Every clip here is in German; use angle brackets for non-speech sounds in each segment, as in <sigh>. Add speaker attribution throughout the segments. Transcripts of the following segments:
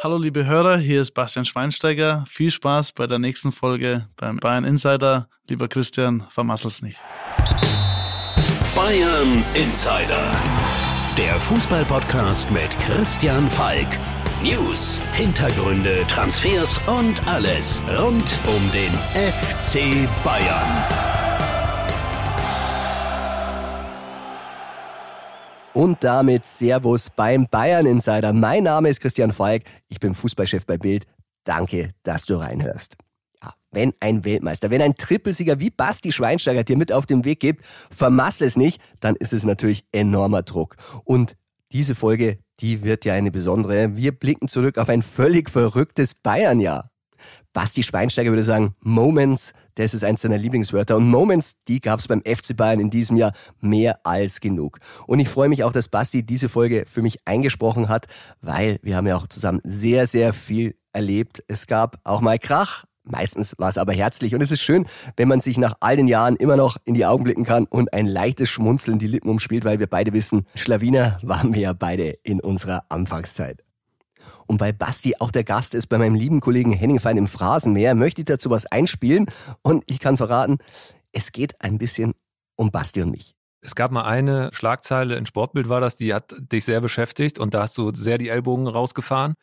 Speaker 1: Hallo liebe Hörer, hier ist Bastian Schweinsteiger. Viel Spaß bei der nächsten Folge beim Bayern Insider. Lieber Christian, vermassel's nicht.
Speaker 2: Bayern Insider. Der Fußballpodcast mit Christian Falk. News, Hintergründe, Transfers und alles rund um den FC Bayern.
Speaker 3: Und damit Servus beim Bayern Insider. Mein Name ist Christian Falk, ich bin Fußballchef bei Bild. Danke, dass du reinhörst. Ja, wenn ein Weltmeister, wenn ein Trippelsieger wie Basti Schweinsteiger dir mit auf den Weg gibt, vermassel es nicht, dann ist es natürlich enormer Druck. Und diese Folge, die wird ja eine besondere. Wir blicken zurück auf ein völlig verrücktes Bayernjahr. Basti Schweinsteiger würde sagen, Moments, das ist eins seiner Lieblingswörter. Und Moments, die gab es beim FC Bayern in diesem Jahr mehr als genug. Und ich freue mich auch, dass Basti diese Folge für mich eingesprochen hat, weil wir haben ja auch zusammen sehr, sehr viel erlebt. Es gab auch mal Krach, Meistens war es aber herzlich und es ist schön, wenn man sich nach all den Jahren immer noch in die Augen blicken kann und ein leichtes Schmunzeln die Lippen umspielt, weil wir beide wissen, Schlawiner waren wir ja beide in unserer Anfangszeit. Und weil Basti auch der Gast ist bei meinem lieben Kollegen Henning Fein im Phrasenmäher, möchte ich dazu was einspielen und ich kann verraten, es geht ein bisschen um Basti und mich.
Speaker 4: Es gab mal eine Schlagzeile in Sportbild war das, die hat dich sehr beschäftigt und da hast du sehr die Ellbogen rausgefahren.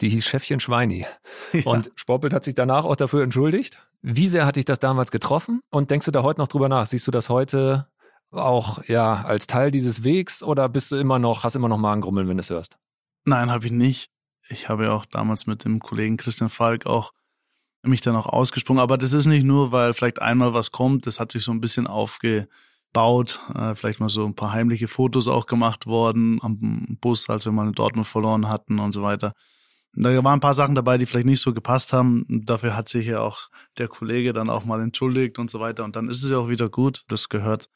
Speaker 4: Die hieß Chefchen Schweini. Ja. Und Sportbild hat sich danach auch dafür entschuldigt. Wie sehr hat dich das damals getroffen? Und denkst du da heute noch drüber nach? Siehst du das heute auch ja als Teil dieses Wegs oder bist du immer noch, hast immer noch Magengrummeln, wenn du es hörst?
Speaker 1: Nein, habe ich nicht. Ich habe ja auch damals mit dem Kollegen Christian Falk auch mich dann auch ausgesprungen. Aber das ist nicht nur, weil vielleicht einmal was kommt. Das hat sich so ein bisschen aufgebaut. Äh, vielleicht mal so ein paar heimliche Fotos auch gemacht worden am Bus, als wir mal in Dortmund verloren hatten und so weiter. Da waren ein paar Sachen dabei, die vielleicht nicht so gepasst haben. Dafür hat sich ja auch der Kollege dann auch mal entschuldigt und so weiter. Und dann ist es ja auch wieder gut. Das gehört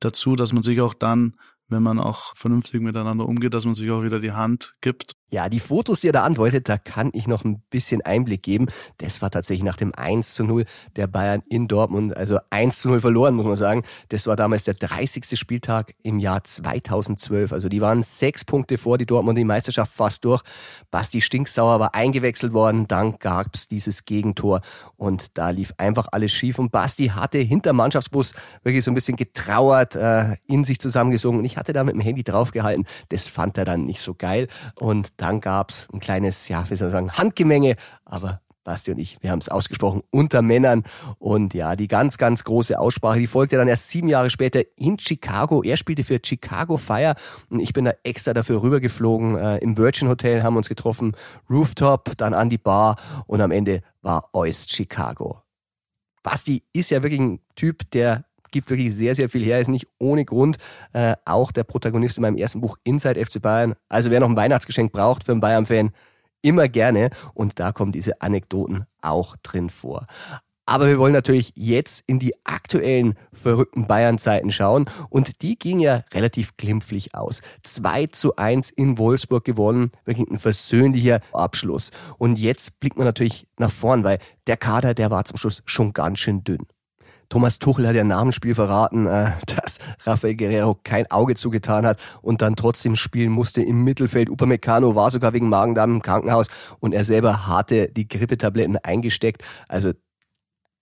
Speaker 1: dazu, dass man sich auch dann wenn man auch vernünftig miteinander umgeht, dass man sich auch wieder die Hand gibt.
Speaker 3: Ja, die Fotos, die er da andeutet, da kann ich noch ein bisschen Einblick geben. Das war tatsächlich nach dem 1 zu 0 der Bayern in Dortmund. Also 1 zu 0 verloren, muss man sagen. Das war damals der 30. Spieltag im Jahr 2012. Also die waren sechs Punkte vor, die Dortmund die Meisterschaft fast durch. Basti Stinksauer war eingewechselt worden. Dann gab's dieses Gegentor und da lief einfach alles schief. Und Basti hatte hinter Mannschaftsbus wirklich so ein bisschen getrauert, äh, in sich zusammengesungen. Und ich hatte da mit dem Handy draufgehalten. Das fand er dann nicht so geil. Und dann gab's ein kleines, ja, wie soll man sagen, Handgemenge. Aber Basti und ich, wir haben es ausgesprochen, unter Männern. Und ja, die ganz, ganz große Aussprache, die folgte dann erst sieben Jahre später in Chicago. Er spielte für Chicago Fire und ich bin da extra dafür rübergeflogen. Äh, Im Virgin Hotel haben uns getroffen, Rooftop, dann an die Bar und am Ende war Oist Chicago. Basti ist ja wirklich ein Typ, der gibt wirklich sehr, sehr viel her, ist nicht ohne Grund äh, auch der Protagonist in meinem ersten Buch Inside FC Bayern. Also wer noch ein Weihnachtsgeschenk braucht für einen Bayern-Fan, immer gerne. Und da kommen diese Anekdoten auch drin vor. Aber wir wollen natürlich jetzt in die aktuellen verrückten Bayern-Zeiten schauen. Und die ging ja relativ glimpflich aus. 2 zu 1 in Wolfsburg gewonnen. Wirklich ein versöhnlicher Abschluss. Und jetzt blickt man natürlich nach vorn, weil der Kader, der war zum Schluss schon ganz schön dünn. Thomas Tuchel hat ja nach dem Spiel verraten, äh, <laughs> dass Rafael Guerrero kein Auge zugetan hat und dann trotzdem spielen musste im Mittelfeld. Upamecano war sogar wegen Magendarm im Krankenhaus und er selber hatte die Grippetabletten eingesteckt. Also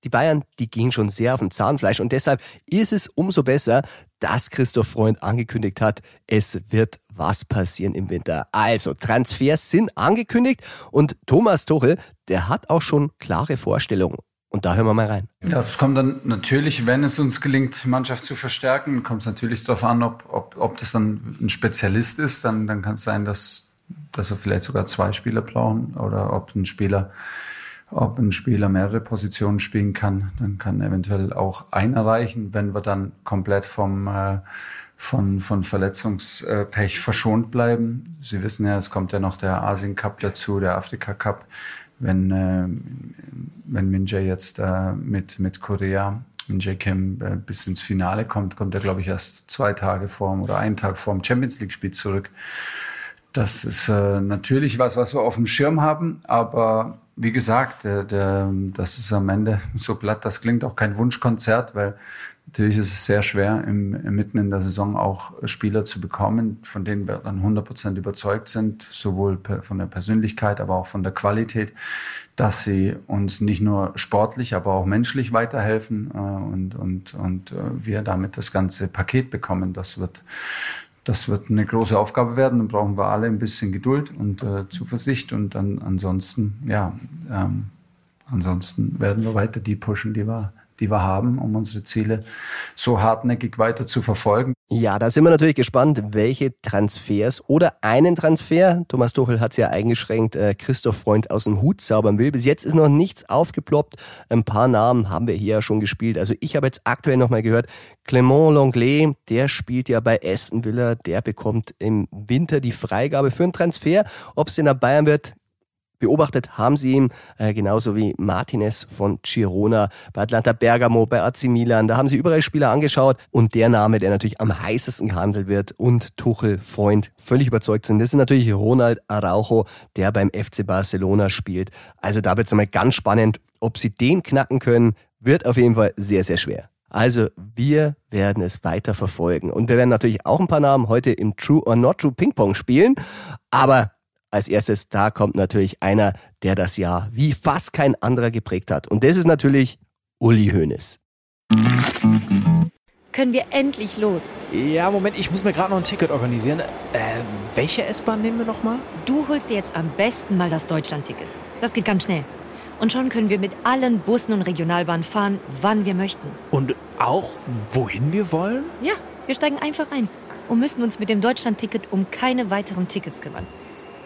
Speaker 3: die Bayern, die gingen schon sehr auf den Zahnfleisch und deshalb ist es umso besser, dass Christoph Freund angekündigt hat, es wird was passieren im Winter. Also, Transfers sind angekündigt und Thomas Tuchel, der hat auch schon klare Vorstellungen. Und da hören wir mal rein.
Speaker 5: Ja, das kommt dann natürlich, wenn es uns gelingt, Mannschaft zu verstärken, kommt es natürlich darauf an, ob, ob, ob das dann ein Spezialist ist. Dann, dann kann es sein, dass, dass wir vielleicht sogar zwei Spieler brauchen oder ob ein Spieler, ob ein Spieler mehrere Positionen spielen kann. Dann kann eventuell auch einer reichen, wenn wir dann komplett vom, äh, von, von Verletzungspech verschont bleiben. Sie wissen ja, es kommt ja noch der Asien Cup dazu, der Afrika Cup wenn, äh, wenn Minjay jetzt äh, mit, mit Korea, Minjay Kim äh, bis ins Finale kommt, kommt er, glaube ich, erst zwei Tage vorm oder einen Tag vorm Champions League-Spiel zurück. Das ist äh, natürlich was, was wir auf dem Schirm haben, aber wie gesagt, der, der, das ist am Ende so platt, das klingt auch kein Wunschkonzert, weil Natürlich ist es sehr schwer, im, mitten in der Saison auch Spieler zu bekommen, von denen wir dann 100 Prozent überzeugt sind, sowohl von der Persönlichkeit, aber auch von der Qualität, dass sie uns nicht nur sportlich, aber auch menschlich weiterhelfen äh, und, und, und äh, wir damit das ganze Paket bekommen. Das wird, das wird eine große Aufgabe werden. Dann brauchen wir alle ein bisschen Geduld und äh, Zuversicht und dann ansonsten, ja, ähm, ansonsten werden wir weiter die pushen, die wir die wir haben, um unsere Ziele so hartnäckig weiter zu verfolgen.
Speaker 3: Ja, da sind wir natürlich gespannt, welche Transfers oder einen Transfer, Thomas Tuchel hat es ja eingeschränkt, äh, Christoph Freund aus dem Hut zaubern will. Bis jetzt ist noch nichts aufgeploppt. Ein paar Namen haben wir hier ja schon gespielt. Also ich habe jetzt aktuell nochmal gehört, Clement Longley, der spielt ja bei Aston Villa, der bekommt im Winter die Freigabe für einen Transfer. Ob es in der Bayern wird, Beobachtet haben sie ihn, äh, genauso wie Martinez von Girona, bei Atlanta Bergamo, bei AC Milan. Da haben sie überall Spieler angeschaut und der Name, der natürlich am heißesten gehandelt wird und Tuchel, Freund, völlig überzeugt sind, das ist natürlich Ronald Araujo, der beim FC Barcelona spielt. Also da wird es einmal ganz spannend, ob sie den knacken können, wird auf jeden Fall sehr, sehr schwer. Also wir werden es weiter verfolgen. Und wir werden natürlich auch ein paar Namen heute im True or Not True Ping Pong spielen. Aber als erstes, da kommt natürlich einer, der das Jahr wie fast kein anderer geprägt hat. Und das ist natürlich Uli Hoeneß.
Speaker 6: Können wir endlich los?
Speaker 7: Ja, Moment, ich muss mir gerade noch ein Ticket organisieren. Äh, welche S-Bahn nehmen wir nochmal?
Speaker 6: Du holst dir jetzt am besten mal das Deutschland-Ticket. Das geht ganz schnell. Und schon können wir mit allen Bussen und Regionalbahnen fahren, wann wir möchten.
Speaker 7: Und auch wohin wir wollen?
Speaker 6: Ja, wir steigen einfach ein und müssen uns mit dem Deutschland-Ticket um keine weiteren Tickets kümmern.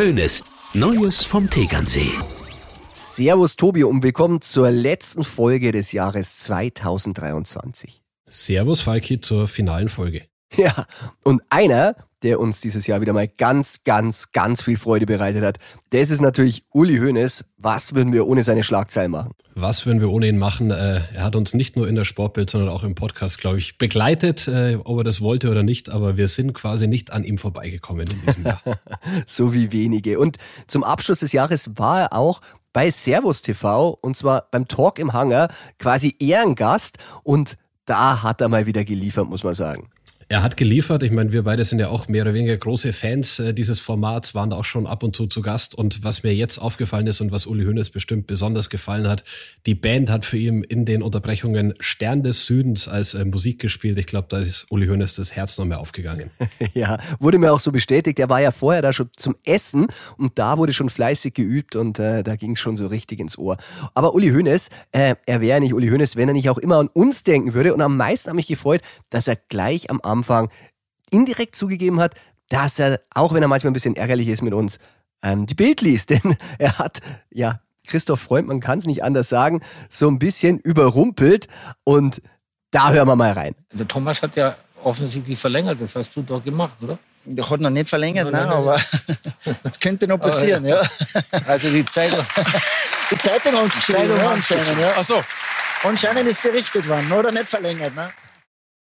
Speaker 6: slash Deutschlandticket.
Speaker 2: Hönes, Neues vom Tegernsee.
Speaker 3: Servus Tobi und willkommen zur letzten Folge des Jahres 2023.
Speaker 8: Servus Falki zur finalen Folge.
Speaker 3: Ja, und einer, der uns dieses Jahr wieder mal ganz, ganz, ganz viel Freude bereitet hat. Das ist natürlich Uli Hoeneß. Was würden wir ohne seine Schlagzeilen machen?
Speaker 8: Was würden wir ohne ihn machen? Äh, er hat uns nicht nur in der Sportbild, sondern auch im Podcast, glaube ich, begleitet, äh, ob er das wollte oder nicht. Aber wir sind quasi nicht an ihm vorbeigekommen in diesem Jahr. <laughs>
Speaker 3: so wie wenige. Und zum Abschluss des Jahres war er auch bei Servus TV und zwar beim Talk im Hangar quasi Ehrengast und da hat er mal wieder geliefert, muss man sagen.
Speaker 8: Er hat geliefert. Ich meine, wir beide sind ja auch mehr oder weniger große Fans äh, dieses Formats, waren auch schon ab und zu zu Gast. Und was mir jetzt aufgefallen ist und was Uli Hoeneß bestimmt besonders gefallen hat, die Band hat für ihn in den Unterbrechungen Stern des Südens als äh, Musik gespielt. Ich glaube, da ist Uli Hoeneß das Herz noch mehr aufgegangen. <laughs>
Speaker 3: ja, wurde mir auch so bestätigt. Er war ja vorher da schon zum Essen und da wurde schon fleißig geübt und äh, da ging es schon so richtig ins Ohr. Aber Uli Hoeneß, äh, er wäre nicht Uli Hoeneß, wenn er nicht auch immer an uns denken würde. Und am meisten hat mich gefreut, dass er gleich am Anfang Anfang indirekt zugegeben hat, dass er, auch wenn er manchmal ein bisschen ärgerlich ist mit uns, ähm, die Bild liest. <laughs> Denn er hat, ja, Christoph Freund, man kann es nicht anders sagen, so ein bisschen überrumpelt. Und da hören wir mal rein.
Speaker 9: Der Thomas hat ja offensichtlich verlängert, das hast du doch gemacht, oder?
Speaker 10: Der hat noch nicht verlängert, nein, nein, aber das <laughs> könnte noch passieren, ja. <laughs>
Speaker 9: Also die Zeitung.
Speaker 10: die Zeitung haben es geschrieben, ja, anscheinend, ja.
Speaker 9: Ach so.
Speaker 10: Anscheinend ist berichtet worden, oder nicht verlängert, ne?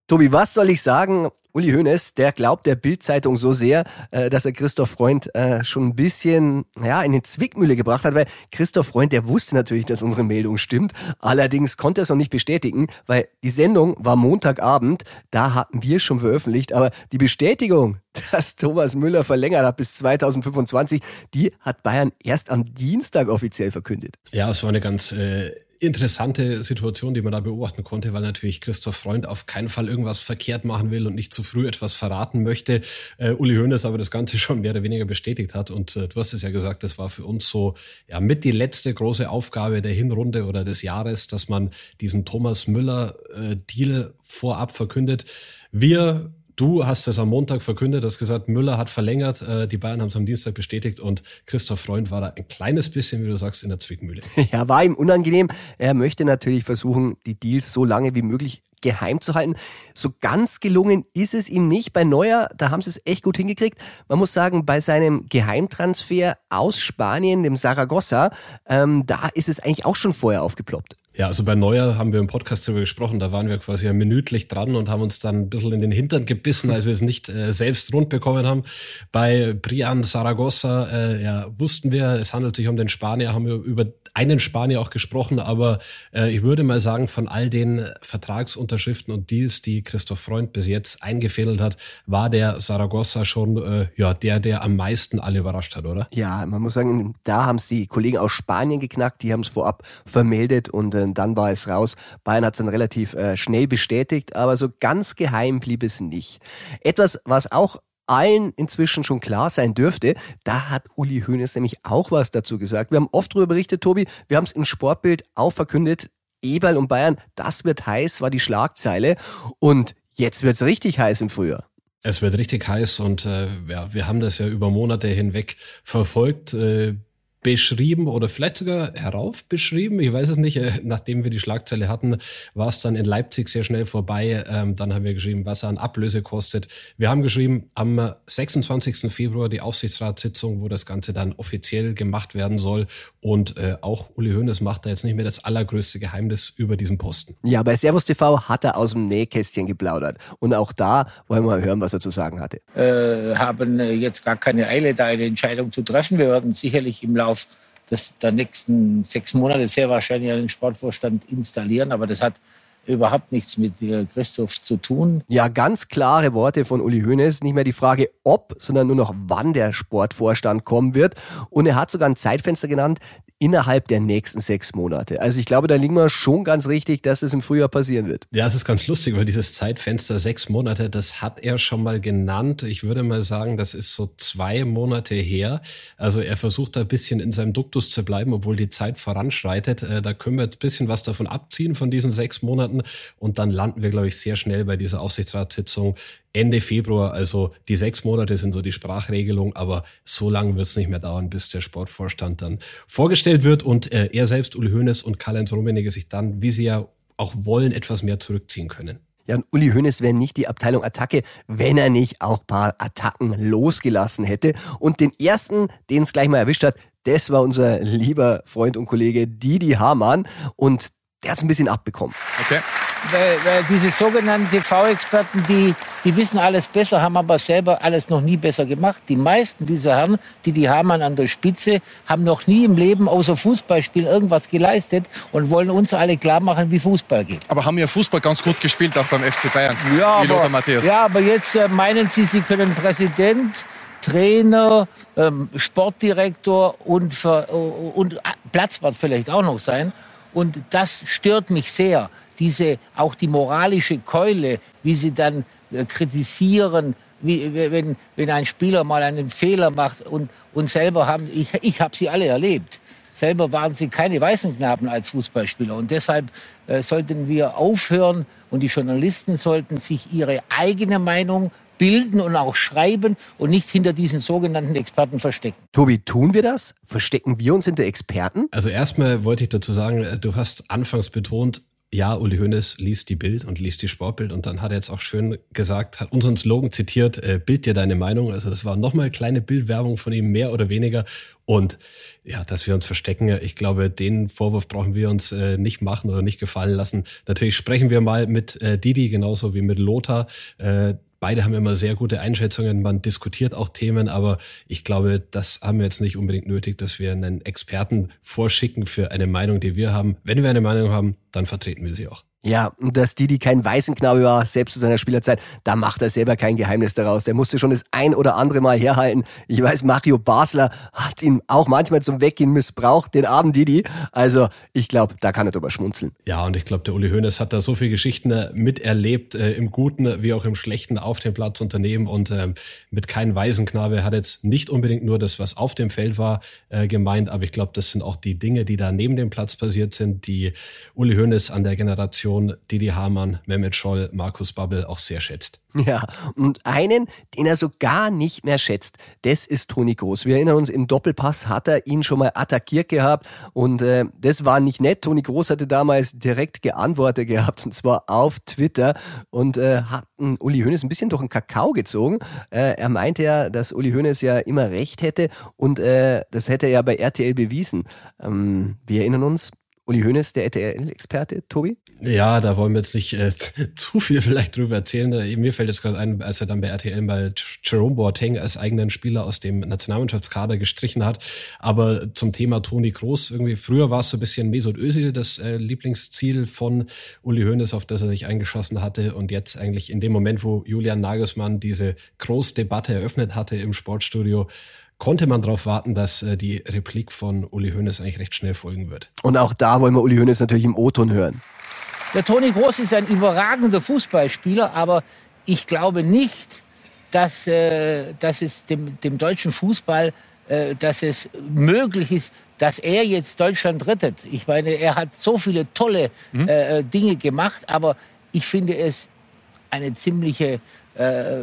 Speaker 3: Tobi, was soll ich sagen? Uli Hoeneß, der glaubt der Bildzeitung so sehr, äh, dass er Christoph Freund äh, schon ein bisschen ja, in die Zwickmühle gebracht hat, weil Christoph Freund, der wusste natürlich, dass unsere Meldung stimmt. Allerdings konnte er es noch nicht bestätigen, weil die Sendung war Montagabend, da hatten wir schon veröffentlicht, aber die Bestätigung, <laughs> dass Thomas Müller verlängert hat bis 2025, die hat Bayern erst am Dienstag offiziell verkündet.
Speaker 8: Ja, es war eine ganz äh interessante Situation, die man da beobachten konnte, weil natürlich Christoph Freund auf keinen Fall irgendwas verkehrt machen will und nicht zu früh etwas verraten möchte. Äh, Uli Hoeneß aber das Ganze <laughs> schon mehr oder weniger bestätigt hat. Und äh, du hast es ja gesagt, das war für uns so ja mit die letzte große Aufgabe der Hinrunde oder des Jahres, dass man diesen Thomas Müller äh, Deal vorab verkündet. Wir Du hast es am Montag verkündet, hast gesagt, Müller hat verlängert, äh, die Bayern haben es am Dienstag bestätigt und Christoph Freund war da ein kleines bisschen, wie du sagst, in der Zwickmühle. <laughs>
Speaker 3: Ja, war ihm unangenehm. Er möchte natürlich versuchen, die Deals so lange wie möglich geheim zu halten. So ganz gelungen ist es ihm nicht. Bei Neuer, da haben sie es echt gut hingekriegt. Man muss sagen, bei seinem Geheimtransfer aus Spanien, dem Saragossa, ähm, da ist es eigentlich auch schon vorher aufgeploppt.
Speaker 8: Ja, also bei Neuer haben wir im Podcast darüber gesprochen, da waren wir quasi ja minütlich dran und haben uns dann ein bisschen in den Hintern gebissen, als wir es nicht äh, selbst rund bekommen haben. Bei Brian Saragossa äh, ja, wussten wir, es handelt sich um den Spanier, haben wir über einen Spanier auch gesprochen, aber äh, ich würde mal sagen, von all den Vertragsunterschriften und Deals, die Christoph Freund bis jetzt eingefädelt hat, war der Saragossa schon äh, ja der, der am meisten alle überrascht hat, oder?
Speaker 3: Ja, man muss sagen, da haben es die Kollegen aus Spanien geknackt, die haben es vorab vermeldet und äh, dann war es raus. Bayern hat es dann relativ äh, schnell bestätigt, aber so ganz geheim blieb es nicht. Etwas, was auch allen inzwischen schon klar sein dürfte. Da hat Uli Hoeneß nämlich auch was dazu gesagt. Wir haben oft darüber berichtet, Tobi. Wir haben es im Sportbild auch verkündet. Eberl und Bayern, das wird heiß, war die Schlagzeile. Und jetzt wird's richtig heiß im Frühjahr.
Speaker 8: Es wird richtig heiß und äh, ja, wir haben das ja über Monate hinweg verfolgt. Äh, beschrieben oder vielleicht sogar heraufbeschrieben. Ich weiß es nicht. Äh, nachdem wir die Schlagzeile hatten, war es dann in Leipzig sehr schnell vorbei. Ähm, dann haben wir geschrieben, was er an Ablöse kostet. Wir haben geschrieben, am 26. Februar die Aufsichtsratssitzung, wo das Ganze dann offiziell gemacht werden soll. Und äh, auch Uli Hoeneß macht da jetzt nicht mehr das allergrößte Geheimnis über diesen Posten.
Speaker 3: Ja, bei Servus TV hat er aus dem Nähkästchen geplaudert. Und auch da wollen wir mal hören, was er zu sagen hatte.
Speaker 9: Äh, haben äh, jetzt gar keine Eile, da eine Entscheidung zu treffen. Wir werden sicherlich im Laufe Verlauf des, der nächsten sechs Monate sehr wahrscheinlich einen Sportvorstand installieren. Aber das hat überhaupt nichts mit äh, Christoph zu tun.
Speaker 3: Ja, ganz klare Worte von Uli Hoeneß. Nicht mehr die Frage, ob, sondern nur noch wann der Sportvorstand kommen wird. Und er hat sogar ein Zeitfenster genannt, innerhalb der nächsten sechs Monate. Also ich glaube, da liegen wir schon ganz richtig, dass es im Frühjahr passieren wird.
Speaker 8: Ja, es ist ganz lustig, weil dieses Zeitfenster sechs Monate, das hat er schon mal genannt. Ich würde mal sagen, das ist so zwei Monate her. Also er versucht da ein bisschen in seinem Duktus zu bleiben, obwohl die Zeit voranschreitet. Äh, da können wir jetzt ein bisschen was davon abziehen von diesen sechs Monaten und dann landen wir, glaube ich, sehr schnell bei dieser Aufsichtsratssitzung Ende Februar. Also die sechs Monate sind so die Sprachregelung, aber so lange wird es nicht mehr dauern, bis der Sportvorstand dann vorgestellt wird und äh, er selbst, Uli Hoeneß und Karl-Heinz Rummenigge sich dann, wie sie ja auch wollen, etwas mehr zurückziehen können.
Speaker 3: Ja, und Uli Hoeneß wäre nicht die Abteilung Attacke, wenn er nicht auch paar Attacken losgelassen hätte. Und den ersten, den es gleich mal erwischt hat, das war unser lieber Freund und Kollege Didi Hamann. Und der hat es ein bisschen abbekommen.
Speaker 9: Okay. Weil, weil diese sogenannten TV-Experten, die, die wissen alles besser, haben aber selber alles noch nie besser gemacht. Die meisten dieser Herren, die die Hamann an der Spitze, haben noch nie im Leben außer Fußballspielen irgendwas geleistet und wollen uns alle klar machen, wie Fußball geht.
Speaker 11: Aber haben ja Fußball ganz gut gespielt, auch beim FC Bayern,
Speaker 9: ja, wie aber, Matthäus. Ja, aber jetzt äh, meinen Sie, Sie können Präsident, Trainer, ähm, Sportdirektor und, für, und Platzwart vielleicht auch noch sein. Und das stört mich sehr. Diese, auch die moralische Keule, wie sie dann äh, kritisieren, wie, wenn, wenn ein Spieler mal einen Fehler macht und, und selber haben, ich, ich habe sie alle erlebt. Selber waren sie keine weißen Knaben als Fußballspieler. Und deshalb äh, sollten wir aufhören und die Journalisten sollten sich ihre eigene Meinung bilden und auch schreiben und nicht hinter diesen sogenannten Experten verstecken.
Speaker 3: Tobi, tun wir das? Verstecken wir uns hinter Experten?
Speaker 8: Also erstmal wollte ich dazu sagen, du hast anfangs betont, ja, Uli Hoeneß liest die Bild und liest die Sportbild und dann hat er jetzt auch schön gesagt, hat unseren Slogan zitiert, äh, Bild dir deine Meinung. Also das war nochmal kleine Bildwerbung von ihm, mehr oder weniger. Und ja, dass wir uns verstecken, ich glaube, den Vorwurf brauchen wir uns äh, nicht machen oder nicht gefallen lassen. Natürlich sprechen wir mal mit äh, Didi genauso wie mit Lothar. Äh, Beide haben immer sehr gute Einschätzungen, man diskutiert auch Themen, aber ich glaube, das haben wir jetzt nicht unbedingt nötig, dass wir einen Experten vorschicken für eine Meinung, die wir haben. Wenn wir eine Meinung haben, dann vertreten wir sie auch.
Speaker 3: Ja, und dass Didi kein Waisenknabe war, selbst zu seiner Spielerzeit, da macht er selber kein Geheimnis daraus. Der musste schon das ein oder andere Mal herhalten. Ich weiß, Mario Basler hat ihn auch manchmal zum Weggehen missbraucht, den armen Didi. Also ich glaube, da kann er drüber schmunzeln.
Speaker 8: Ja, und ich glaube, der Uli Hoeneß hat da so viele Geschichten äh, miterlebt, äh, im Guten wie auch im Schlechten auf dem Platz unternehmen und äh, mit kein Waisenknabe hat jetzt nicht unbedingt nur das, was auf dem Feld war, äh, gemeint, aber ich glaube, das sind auch die Dinge, die da neben dem Platz passiert sind, die Uli Hoeneß an der Generation Generation Didi Hamann, Mehmet Scholl, Markus Babbel auch sehr schätzt.
Speaker 3: Ja, und einen, den er so gar nicht mehr schätzt, das ist Toni Groß. Wir erinnern uns, im Doppelpass hat er ihn schon mal attackiert gehabt und äh, das war nicht nett. Toni Groß hatte damals direkt geantwortet gehabt und zwar auf Twitter und äh, hat Uli Hoeneß ein bisschen durch den Kakao gezogen. Äh, er meinte ja, dass Uli Hoeneß ja immer recht hätte und äh, das hätte er ja bei RTL bewiesen. Ähm, wir erinnern uns, Uli Hoeneß, der RTL-Experte, Tobi?
Speaker 8: Ja, da wollen wir jetzt nicht äh, <laughs> zu viel vielleicht drüber erzählen. Äh, mir fällt jetzt gerade ein, als er dann bei RTL bei Jerome Boateng als eigenen Spieler aus dem Nationalmannschaftskader gestrichen hat. Aber zum Thema Toni Kroos, irgendwie früher war es so ein bisschen Mesut Özil, das äh, Lieblingsziel von Uli Hoeneß, auf das er sich eingeschossen hatte. Und jetzt eigentlich in dem Moment, wo Julian Nagelsmann diese Kroos-Debatte eröffnet hatte im Sportstudio, konnte man darauf warten, dass äh, die Replik von Uli Hoeneß eigentlich recht schnell folgen wird.
Speaker 3: Und auch da wollen wir Uli Hoeneß natürlich im O-Ton hören.
Speaker 9: Der Toni Groß ist ein überragender Fußballspieler, aber ich glaube nicht, dass, äh, dass es dem, dem deutschen Fußball, äh, dass es möglich ist, dass er jetzt Deutschland rettet. Ich meine, er hat so viele tolle mhm. äh, Dinge gemacht, aber ich finde es eine ziemliche äh,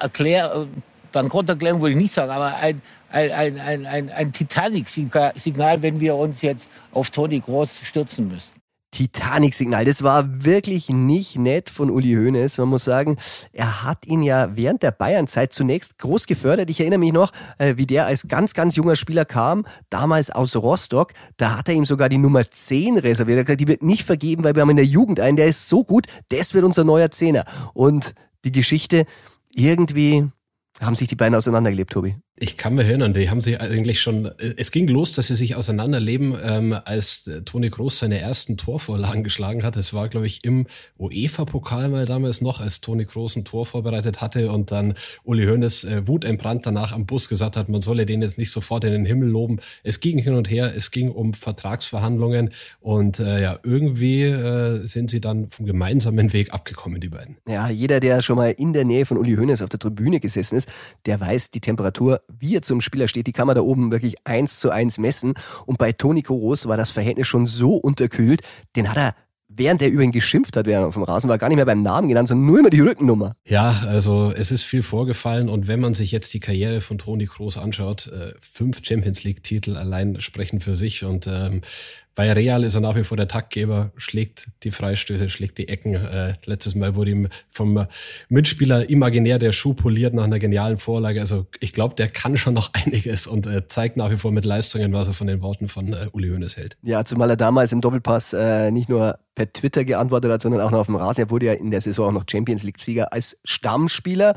Speaker 9: Erklär Bankrotterklärung würde ich nicht sagen, aber ein, ein, ein, ein, ein, Titanic-Signal, wenn wir uns jetzt auf Toni Groß stürzen müssen.
Speaker 3: Titanic-Signal. Das war wirklich nicht nett von Uli Hoeneß. Man muss sagen, er hat ihn ja während der Bayernzeit zunächst groß gefördert. Ich erinnere mich noch, äh, wie der als ganz, ganz junger Spieler kam, damals aus Rostock. Da hat er ihm sogar die Nummer 10 reserviert. Er hat gesagt, die wird nicht vergeben, weil wir haben in der Jugend einen, der ist so gut, das wird unser neuer Zehner. Und die Geschichte irgendwie haben sich die beiden auseinandergelebt, Tobi?
Speaker 8: Ich kann mich erinnern, die haben sich eigentlich schon, es ging los, dass sie sich auseinanderleben, ähm, als Toni Groß seine ersten Torvorlagen geschlagen hat. Es war, glaube ich, im UEFA-Pokal mal damals noch, als Toni Groß ein Tor vorbereitet hatte und dann Uli Hoeneß äh, wutentbrannt danach am Bus gesagt hat, man solle den jetzt nicht sofort in den Himmel loben. Es ging hin und her, es ging um Vertragsverhandlungen und äh, ja, irgendwie äh, sind sie dann vom gemeinsamen Weg abgekommen, die beiden.
Speaker 3: Ja, jeder, der schon mal in der Nähe von Uli Hoeneß auf der Tribüne gesessen ist, der weiß, die Temperatur wie er zum Spieler steht, die kann man da oben wirklich eins zu eins messen. Und bei Toni Kroos war das Verhältnis schon so unterkühlt, den hat er während er über ihn geschimpft hat, während er auf dem Rasen war, gar nicht mehr beim Namen genannt, sondern nur immer die Rückennummer.
Speaker 8: Ja, also es ist viel vorgefallen und wenn man sich jetzt die Karriere von Toni Kroos anschaut, äh, fünf Champions League Titel allein sprechen für sich und ähm, bei Real ist er nach wie vor der Taktgeber, schlägt die Freistöße, schlägt die Ecken. Äh, letztes Mal wurde ihm vom Mitspieler imaginär der Schuh poliert nach einer genialen Vorlage. Also ich glaube, der kann schon noch <laughs> einiges und äh, zeigt nach wie vor mit Leistungen, was er von den Worten von äh, Uli Hoeneß hält.
Speaker 3: Ja, zumal er damals im Doppelpass äh, nicht nur per Twitter geantwortet hat, sondern auch noch auf dem Rasen. Er wurde ja in der Saison auch noch Champions League-Sieger als Stammspieler.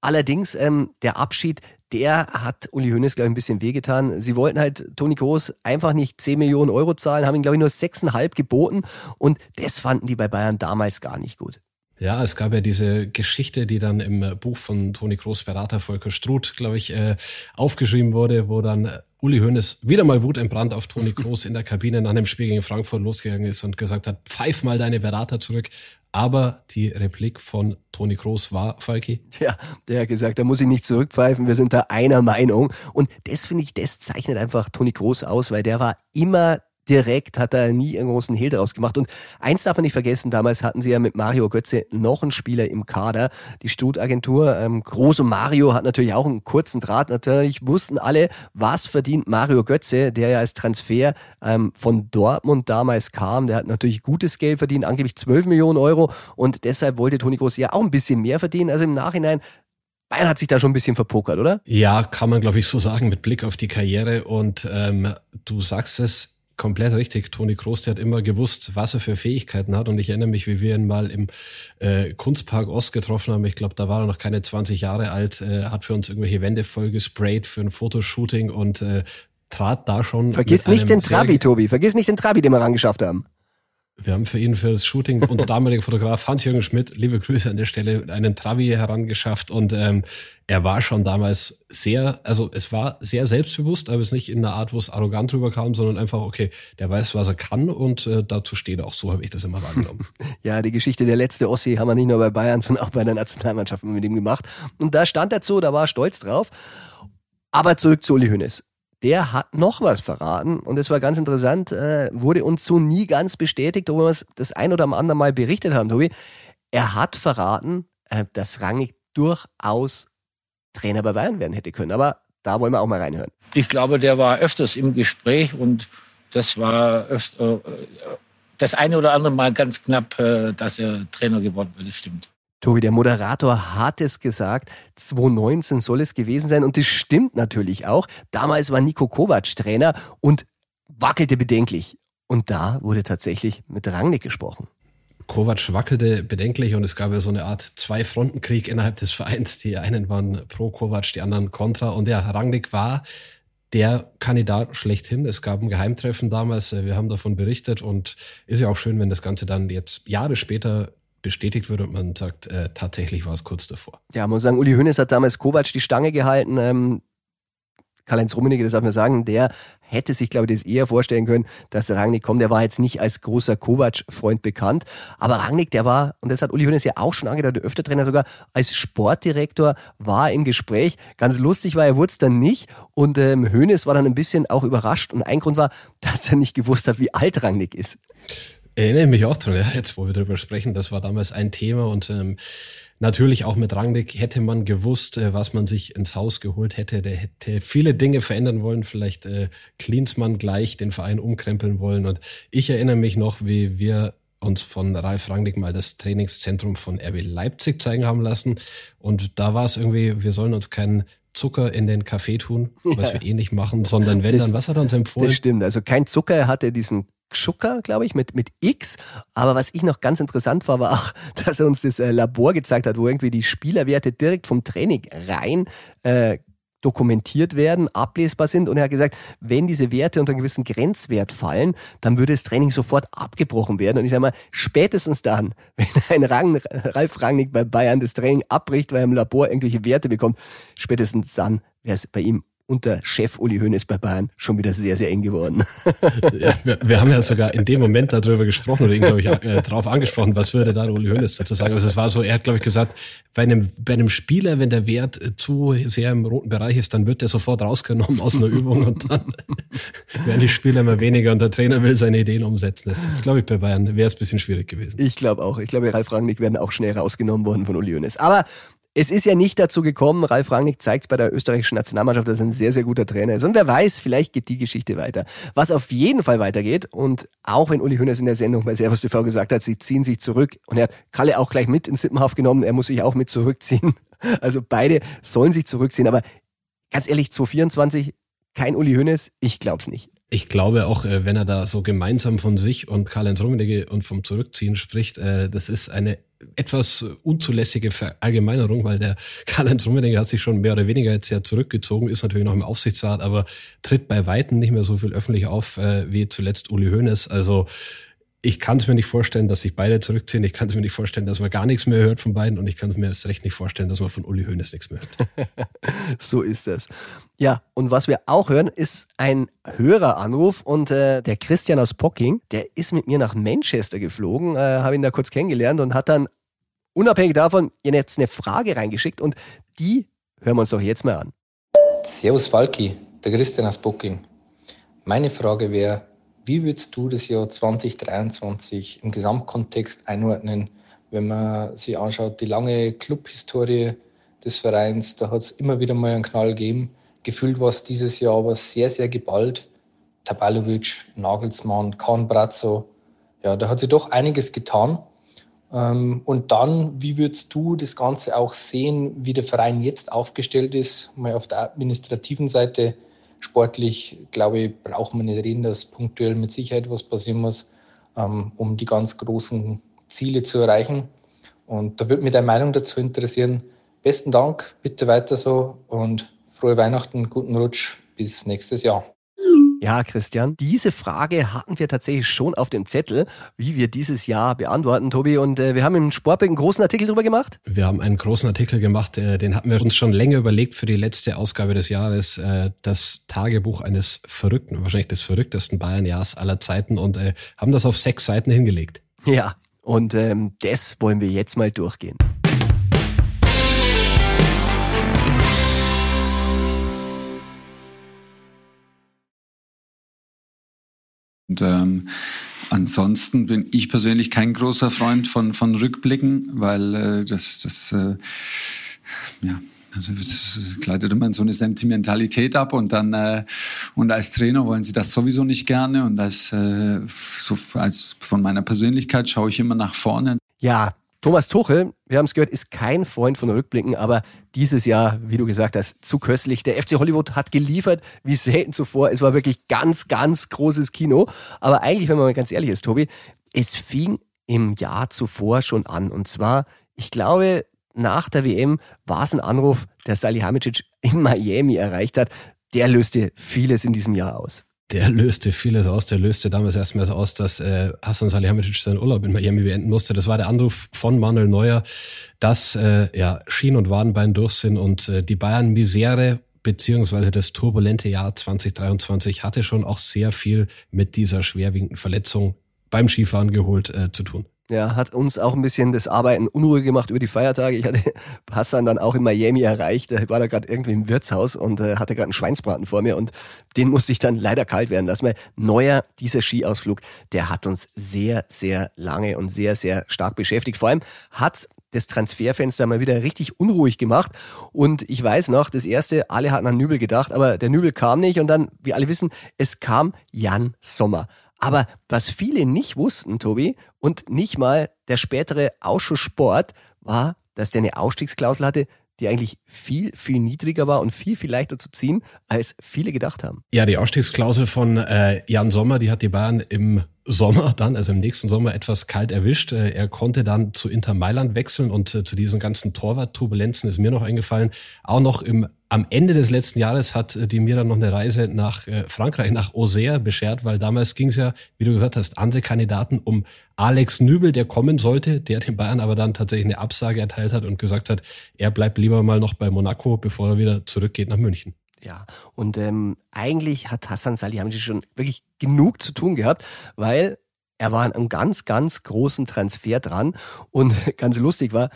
Speaker 3: Allerdings ähm, der Abschied, der hat Uli Hoeneß, glaube ich, ein bisschen wehgetan. Sie wollten halt Toni Kroos einfach nicht 10 Millionen Euro zahlen, haben ihn, glaube ich, nur 6,5 geboten und das fanden die bei Bayern damals gar nicht gut.
Speaker 8: Ja, es gab ja diese Geschichte, die dann im Buch von Toni Kroos Berater Volker Struth, glaube ich, äh, aufgeschrieben wurde, wo dann Uli Hoeneß wieder mal wutentbrannt auf Toni Kroos in der Kabine nach einem Spiel gegen Frankfurt losgegangen ist und gesagt hat, pfeif mal deine Berater zurück. Aber die Replik von Toni Kroos war, Falki?
Speaker 3: Ja, der hat gesagt, da muss ich nicht zurückpfeifen, wir sind da einer Meinung. Und das finde ich, das zeichnet einfach Toni Kroos aus, weil der war immer direkt, hat er nie einen großen Hehl draus gemacht. Und eins darf man nicht vergessen, damals hatten sie ja mit Mario Götze noch einen Spieler im Kader, die Stut-Agentur. Ähm, Groß und Mario hat natürlich auch einen kurzen Draht. Natürlich wussten alle, was verdient Mario Götze, der ja als Transfer ähm, von Dortmund damals kam. Der hat natürlich gutes Geld verdient, angeblich 12 Millionen Euro. Und deshalb wollte Toni Groß ja auch ein bisschen mehr verdienen. Also im Nachhinein Bayern hat sich da schon ein bisschen verpokert, oder?
Speaker 8: Ja, kann man, glaube ich, so sagen, mit Blick auf die Karriere. Und ähm, du sagst es, komplett richtig. Toni Kroos, der hat immer gewusst, was er für Fähigkeiten hat. Und ich erinnere mich, wie wir ihn mal im äh, Kunstpark Ost getroffen haben. Ich glaube, da war er noch keine 20 Jahre alt, äh, hat für uns irgendwelche Wände voll gesprayt für ein Fotoshooting und äh, trat da schon.
Speaker 3: Vergiss nicht den Trabi, Tobi. Vergiss nicht den Trabi, den wir rangeschafft haben.
Speaker 8: Wir haben für ihn für das Shooting <laughs> unser damaliger Fotograf Hans-Jürgen Schmidt, liebe Grüße an der Stelle, einen Trabi herangeschafft und ähm, er war schon damals sehr, also es war sehr selbstbewusst, aber es nicht in einer Art, wo es arrogant rüberkam, sondern einfach, okay, der weiß, was er kann und äh, dazu steht er auch. So habe ich das immer wahrgenommen. <laughs>
Speaker 3: ja, die Geschichte der letzte Ossi haben wir nicht nur bei Bayern, sondern auch bei der Nationalmannschaft mit ihm gemacht. Und da stand er so, da war er stolz drauf. Aber zurück zu Uli Hoeneß der hat noch was verraten und es war ganz interessant, äh, wurde uns so nie ganz bestätigt, obwohl wir es das ein oder andere Mal berichtet haben, Tobi. Er hat verraten, äh, dass Rangnick durchaus Trainer bei Bayern werden hätte können. Aber da wollen wir auch mal reinhören.
Speaker 9: Ich glaube, der war öfters im Gespräch und das war öfter, äh, das eine oder andere Mal ganz knapp, äh, dass er Trainer geworden wird. Das stimmt.
Speaker 3: Tobi, der Moderator hat es gesagt, 2019 soll es gewesen sein und das stimmt natürlich auch. Damals war Nico Kovac Trainer und wackelte bedenklich. Und da wurde tatsächlich mit Rangnick gesprochen.
Speaker 8: Kovac wackelte bedenklich und es gab ja so eine Art Zwei-Fronten-Krieg innerhalb des Vereins. Die einen waren pro Kovac, die anderen kontra. Und ja, Rangnick war der Kandidat schlechthin. Es gab ein Geheimtreffen damals, wir haben davon berichtet und ist ja auch schön, wenn das Ganze dann jetzt Jahre später bestätigt wird und man sagt, äh, tatsächlich war es kurz davor.
Speaker 3: Ja, man muss sagen, Uli Hoeneß hat damals Kovac die Stange gehalten. Ähm, Karl-Heinz Rummenigge, das darf man sagen, der hätte sich, glaube ich, das eher vorstellen können, dass Rangnick kommt. Der war jetzt nicht als großer Kovac-Freund bekannt. Aber Rangnick, der war, und das hat Uli Hoeneß ja auch schon angedeutet, öfter Trainer sogar, als Sportdirektor war im Gespräch. Ganz lustig war, er wurde es dann nicht. Und ähm, Hoeneß war dann ein bisschen auch überrascht. Und ein Grund war, <laughs> dass er nicht gewusst hat, wie alt Rangnick ist.
Speaker 8: Erinnere mich auch dran, ja, jetzt wo wir darüber sprechen, das war damals ein Thema und ähm, Natürlich auch mit Rangnick hätte man gewusst, äh, was man sich ins Haus geholt hätte. Der hätte viele Dinge verändern wollen. Vielleicht äh, Klinsmann gleich den Verein umkrempeln wollen. Und ich erinnere mich noch, wie wir uns von Ralf Rangnick mal das Trainingszentrum von RB Leipzig zeigen haben lassen. Und da war es irgendwie, wir sollen uns keinen Zucker in den Kaffee tun, was ja. wir eh nicht machen, sondern <laughs> wenn das, dann, was hat er uns empfohlen?
Speaker 3: Das stimmt, also kein Zucker, er hatte diesen Schucker, glaube ich, mit, mit X. Aber was ich noch ganz interessant war, war auch, <laughs> dass er uns das äh, Labor gezeigt hat, wo irgendwie die Spielerwerte direkt vom Training rein äh, dokumentiert werden, ablesbar sind. Und er hat gesagt, wenn diese Werte unter einen gewissen Grenzwert fallen, dann würde das Training sofort abgebrochen werden. Und ich sage mal, spätestens dann, <laughs> wenn ein Rang, Ralf Rangnick bei Bayern das Training abbricht, weil er im Labor irgendwelche Werte bekommt, spätestens dann wäre es bei ihm unter Chef Uli Hoeneß bei Bayern schon wieder sehr, sehr eng geworden. <laughs>
Speaker 8: Ja, wir, wir, haben ja sogar in dem Moment darüber gesprochen oder ihn, glaube ich, äh, darauf angesprochen, was würde da Uli Hoeneß dazu sagen. Also es war so, er hat, glaube ich, gesagt, bei einem, bei einem Spieler, wenn der Wert zu sehr im roten Bereich ist, dann wird der sofort rausgenommen aus einer Übung und dann <laughs> werden die Spieler immer weniger und der Trainer will seine Ideen umsetzen. Das ist, glaube ich, bei Bayern wäre es ein bisschen schwierig gewesen.
Speaker 3: Ich glaube auch. Ich glaube, Ralf Rangnick werden auch schnell rausgenommen worden von Uli Hoeneß. Aber es ist ja nicht dazu gekommen. Ralf Rangnick zeigt es bei der österreichischen Nationalmannschaft, dass er ein sehr, sehr guter Trainer ist. Und wer weiß, vielleicht geht die Geschichte weiter. Was auf jeden Fall weitergeht, und auch wenn Uli Hoeneß in der Sendung bei Servus TV gesagt hat, sie ziehen sich zurück, und er hat Kalle auch gleich mit in Sippenhaft genommen, er muss sich auch mit zurückziehen. <laughs> Also beide sollen sich zurückziehen. Aber ganz ehrlich, 2024, kein Uli Hoeneß, ich glaub's nicht.
Speaker 8: Ich glaube auch, äh, wenn er da so gemeinsam von sich und Karl-Heinz Rummenigge und vom Zurückziehen spricht, äh, das ist eine etwas unzulässige Verallgemeinerung, weil der <laughs> Karl-Heinz Rummenigge hat sich schon mehr oder weniger jetzt ja zurückgezogen, ist natürlich noch im Aufsichtsrat, aber tritt bei Weitem nicht mehr so viel öffentlich auf äh, wie zuletzt Uli Hoeneß. Also ich kann es mir nicht vorstellen, dass sich beide zurückziehen. Ich kann es mir nicht vorstellen, dass man gar nichts mehr hört von beiden. Und ich kann es mir erst recht nicht vorstellen, dass man von Uli Hoeneß nichts mehr hört. <laughs>
Speaker 3: so ist es. Ja, und was wir auch hören, ist ein Höreranruf. Und äh, der Christian aus Pocking, der ist mit mir nach Manchester geflogen, äh, habe ihn da kurz kennengelernt und hat dann unabhängig davon jetzt eine Frage reingeschickt. Und die hören wir uns doch jetzt mal an.
Speaker 12: Servus Falki, der Christian aus Pocking. Meine Frage wäre, wie würdest du das Jahr 2023 im Gesamtkontext einordnen, wenn man sich anschaut, die lange Clubhistorie des Vereins, da hat es immer wieder mal einen Knall gegeben. Gefühlt war es dieses Jahr aber sehr, sehr geballt. Tabalovic, Nagelsmann, Kahn Brazzo, ja, da hat sich doch einiges getan. Ähm, und dann, wie würdest du das Ganze auch sehen, wie der Verein jetzt aufgestellt ist, mal auf der administrativen Seite? Sportlich, glaube ich, braucht man nicht reden, dass punktuell mit Sicherheit was passieren muss, ähm, um die ganz großen Ziele zu erreichen. Und da würde mich deine Meinung dazu interessieren. Besten Dank, bitte weiter so und frohe Weihnachten, guten Rutsch, bis nächstes Jahr.
Speaker 3: Ja, Christian, diese Frage hatten wir tatsächlich schon auf dem Zettel, wie wir dieses Jahr beantworten, Tobi. Und äh, wir haben im Sportbild einen großen Artikel drüber gemacht.
Speaker 8: Wir haben einen großen Artikel gemacht, äh, den hatten wir uns schon länger überlegt für die letzte Ausgabe des Jahres. Äh, das Tagebuch eines verrückten, wahrscheinlich des verrücktesten Bayern-Jahres aller Zeiten und äh, haben das auf sechs Seiten hingelegt.
Speaker 3: Ja, und ähm, das wollen wir jetzt mal durchgehen.
Speaker 5: Und ähm, ansonsten bin ich persönlich kein großer Freund von, von Rückblicken, weil äh, das, das äh, ja, also das gleitet immer in so eine Sentimentalität ab und dann äh, und als Trainer wollen sie das sowieso nicht gerne und als, äh, so als von meiner Persönlichkeit schaue ich immer nach vorne.
Speaker 3: Ja, Thomas Tuchel, wir haben es gehört, ist kein Freund von Rückblicken, aber dieses Jahr, wie du gesagt hast, zu köstlich. Der FC Hollywood hat geliefert wie selten zuvor. Es war wirklich ganz, ganz großes Kino. Aber eigentlich, wenn man mal ganz ehrlich ist, Tobi, es fing im Jahr zuvor schon an. Und zwar, ich glaube, nach der WM war es ein Anruf, der Salihamidzic in Miami erreicht hat. Der löste vieles in diesem Jahr aus
Speaker 8: der löste vieles aus. Der löste damals erstmal aus, dass äh, Hassan Salihamidzic seinen Urlaub in Miami beenden musste. Das war der Anruf von Manuel Neuer, dass äh, ja, Schien- und Wadenbein durch sind und äh, die Bayern-Misere beziehungsweise das turbulente Jahr 2023 hatte schon auch sehr viel mit dieser schwerwiegenden Verletzung beim Skifahren geholt äh, zu tun.
Speaker 3: Ja, hat uns auch ein bisschen das Arbeiten unruhig gemacht über die Feiertage. Ich hatte <laughs> Hassan dann auch in Miami erreicht. Er war da gerade irgendwie im Wirtshaus und äh, hatte gerade einen Schweinsbraten vor mir und den musste ich dann leider kalt werden lassen. Weil neuer, dieser Skiausflug, der hat uns sehr, sehr lange und sehr, sehr stark beschäftigt. Vor allem hat das Transferfenster mal wieder richtig unruhig gemacht. Und ich weiß noch, das erste, alle hatten an Nübel gedacht, aber der Nübel kam nicht und dann, wie alle wissen, es kam Jan Sommer. Aber was viele nicht wussten, Tobi, und nicht mal der spätere Ausschuss Sport, war, dass der eine Ausstiegsklausel hatte, die eigentlich viel, viel niedriger war und viel, viel leichter zu ziehen, als viele gedacht haben.
Speaker 8: Ja, die Ausstiegsklausel von äh, Jan Sommer, die hat die Bayern im Sommer dann, also im nächsten Sommer, etwas kalt erwischt. Äh, er konnte dann zu Inter Mailand wechseln und äh, zu diesen ganzen Torwart-Turbulenzen ist mir noch eingefallen. Auch noch im, am Ende des letzten Jahres hat äh, die mir dann noch eine Reise nach Frankreich, nach Auxerre beschert, weil damals ging es ja, wie du gesagt hast, andere Kandidaten um Alex Nübel, der kommen sollte, der den Bayern aber dann tatsächlich eine Absage erteilt hat und gesagt hat, er bleibt lieber mal noch bei Monaco, bevor er wieder zurückgeht nach München.
Speaker 3: Ja, und ähm, eigentlich hat Hassan Salihamidzic schon wirklich genug zu tun gehabt, weil er war an einem ganz, ganz großen Transfer dran und <laughs> ganz lustig war,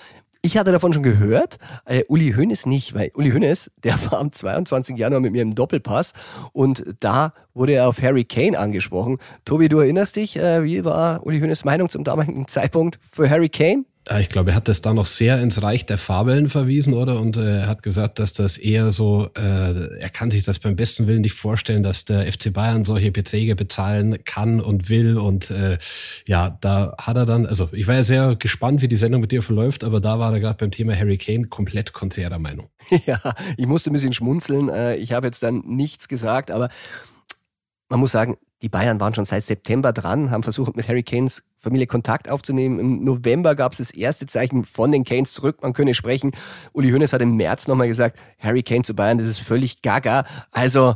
Speaker 3: ich hatte davon schon gehört, äh, Uli Hoeneß nicht, weil Uli Hoeneß, der war am 22. Januar mit mir im Doppelpass und da wurde er auf Harry Kane angesprochen. Tobi, du erinnerst dich, äh, wie war Uli Hoeneß Meinung zum damaligen Zeitpunkt für Harry Kane?
Speaker 8: Ich glaube, er hat das da noch sehr ins Reich der Fabeln verwiesen, oder? Und äh, er hat gesagt, dass das eher so, äh, er kann sich das beim besten Willen nicht vorstellen, dass der FC Bayern solche Beträge bezahlen kann und will. Und äh, ja, da hat er dann, also ich war ja sehr gespannt, wie die Sendung mit dir verläuft, aber da war er gerade beim Thema Harry Kane komplett konträrer Meinung. <laughs>
Speaker 3: Ja, ich musste ein bisschen schmunzeln. Äh, ich habe jetzt dann nichts gesagt, aber man muss sagen, die Bayern waren schon seit September dran, haben versucht, mit Harry Kanes Familie Kontakt aufzunehmen. Im November gab es das erste Zeichen von den Canes zurück, man könne sprechen. Uli Hoeneß hat im März nochmal gesagt, Harry Kane zu Bayern, das ist völlig gaga. Also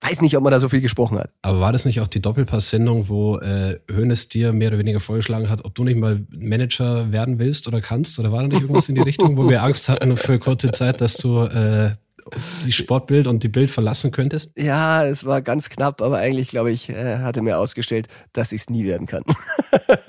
Speaker 3: weiß nicht, ob man da so viel gesprochen hat.
Speaker 8: Aber war das nicht auch die Doppelpass-Sendung, wo äh, Hoeneß dir mehr oder weniger vorgeschlagen hat, ob du nicht mal Manager werden willst oder kannst? Oder war da nicht irgendwas in die Richtung, wo wir Angst hatten für kurze Zeit, dass du äh, die Sportbild und die Bild verlassen könntest?
Speaker 3: Ja, es war ganz knapp, aber eigentlich, glaube ich, äh, hatte mir ausgestellt, dass ich es nie werden kann.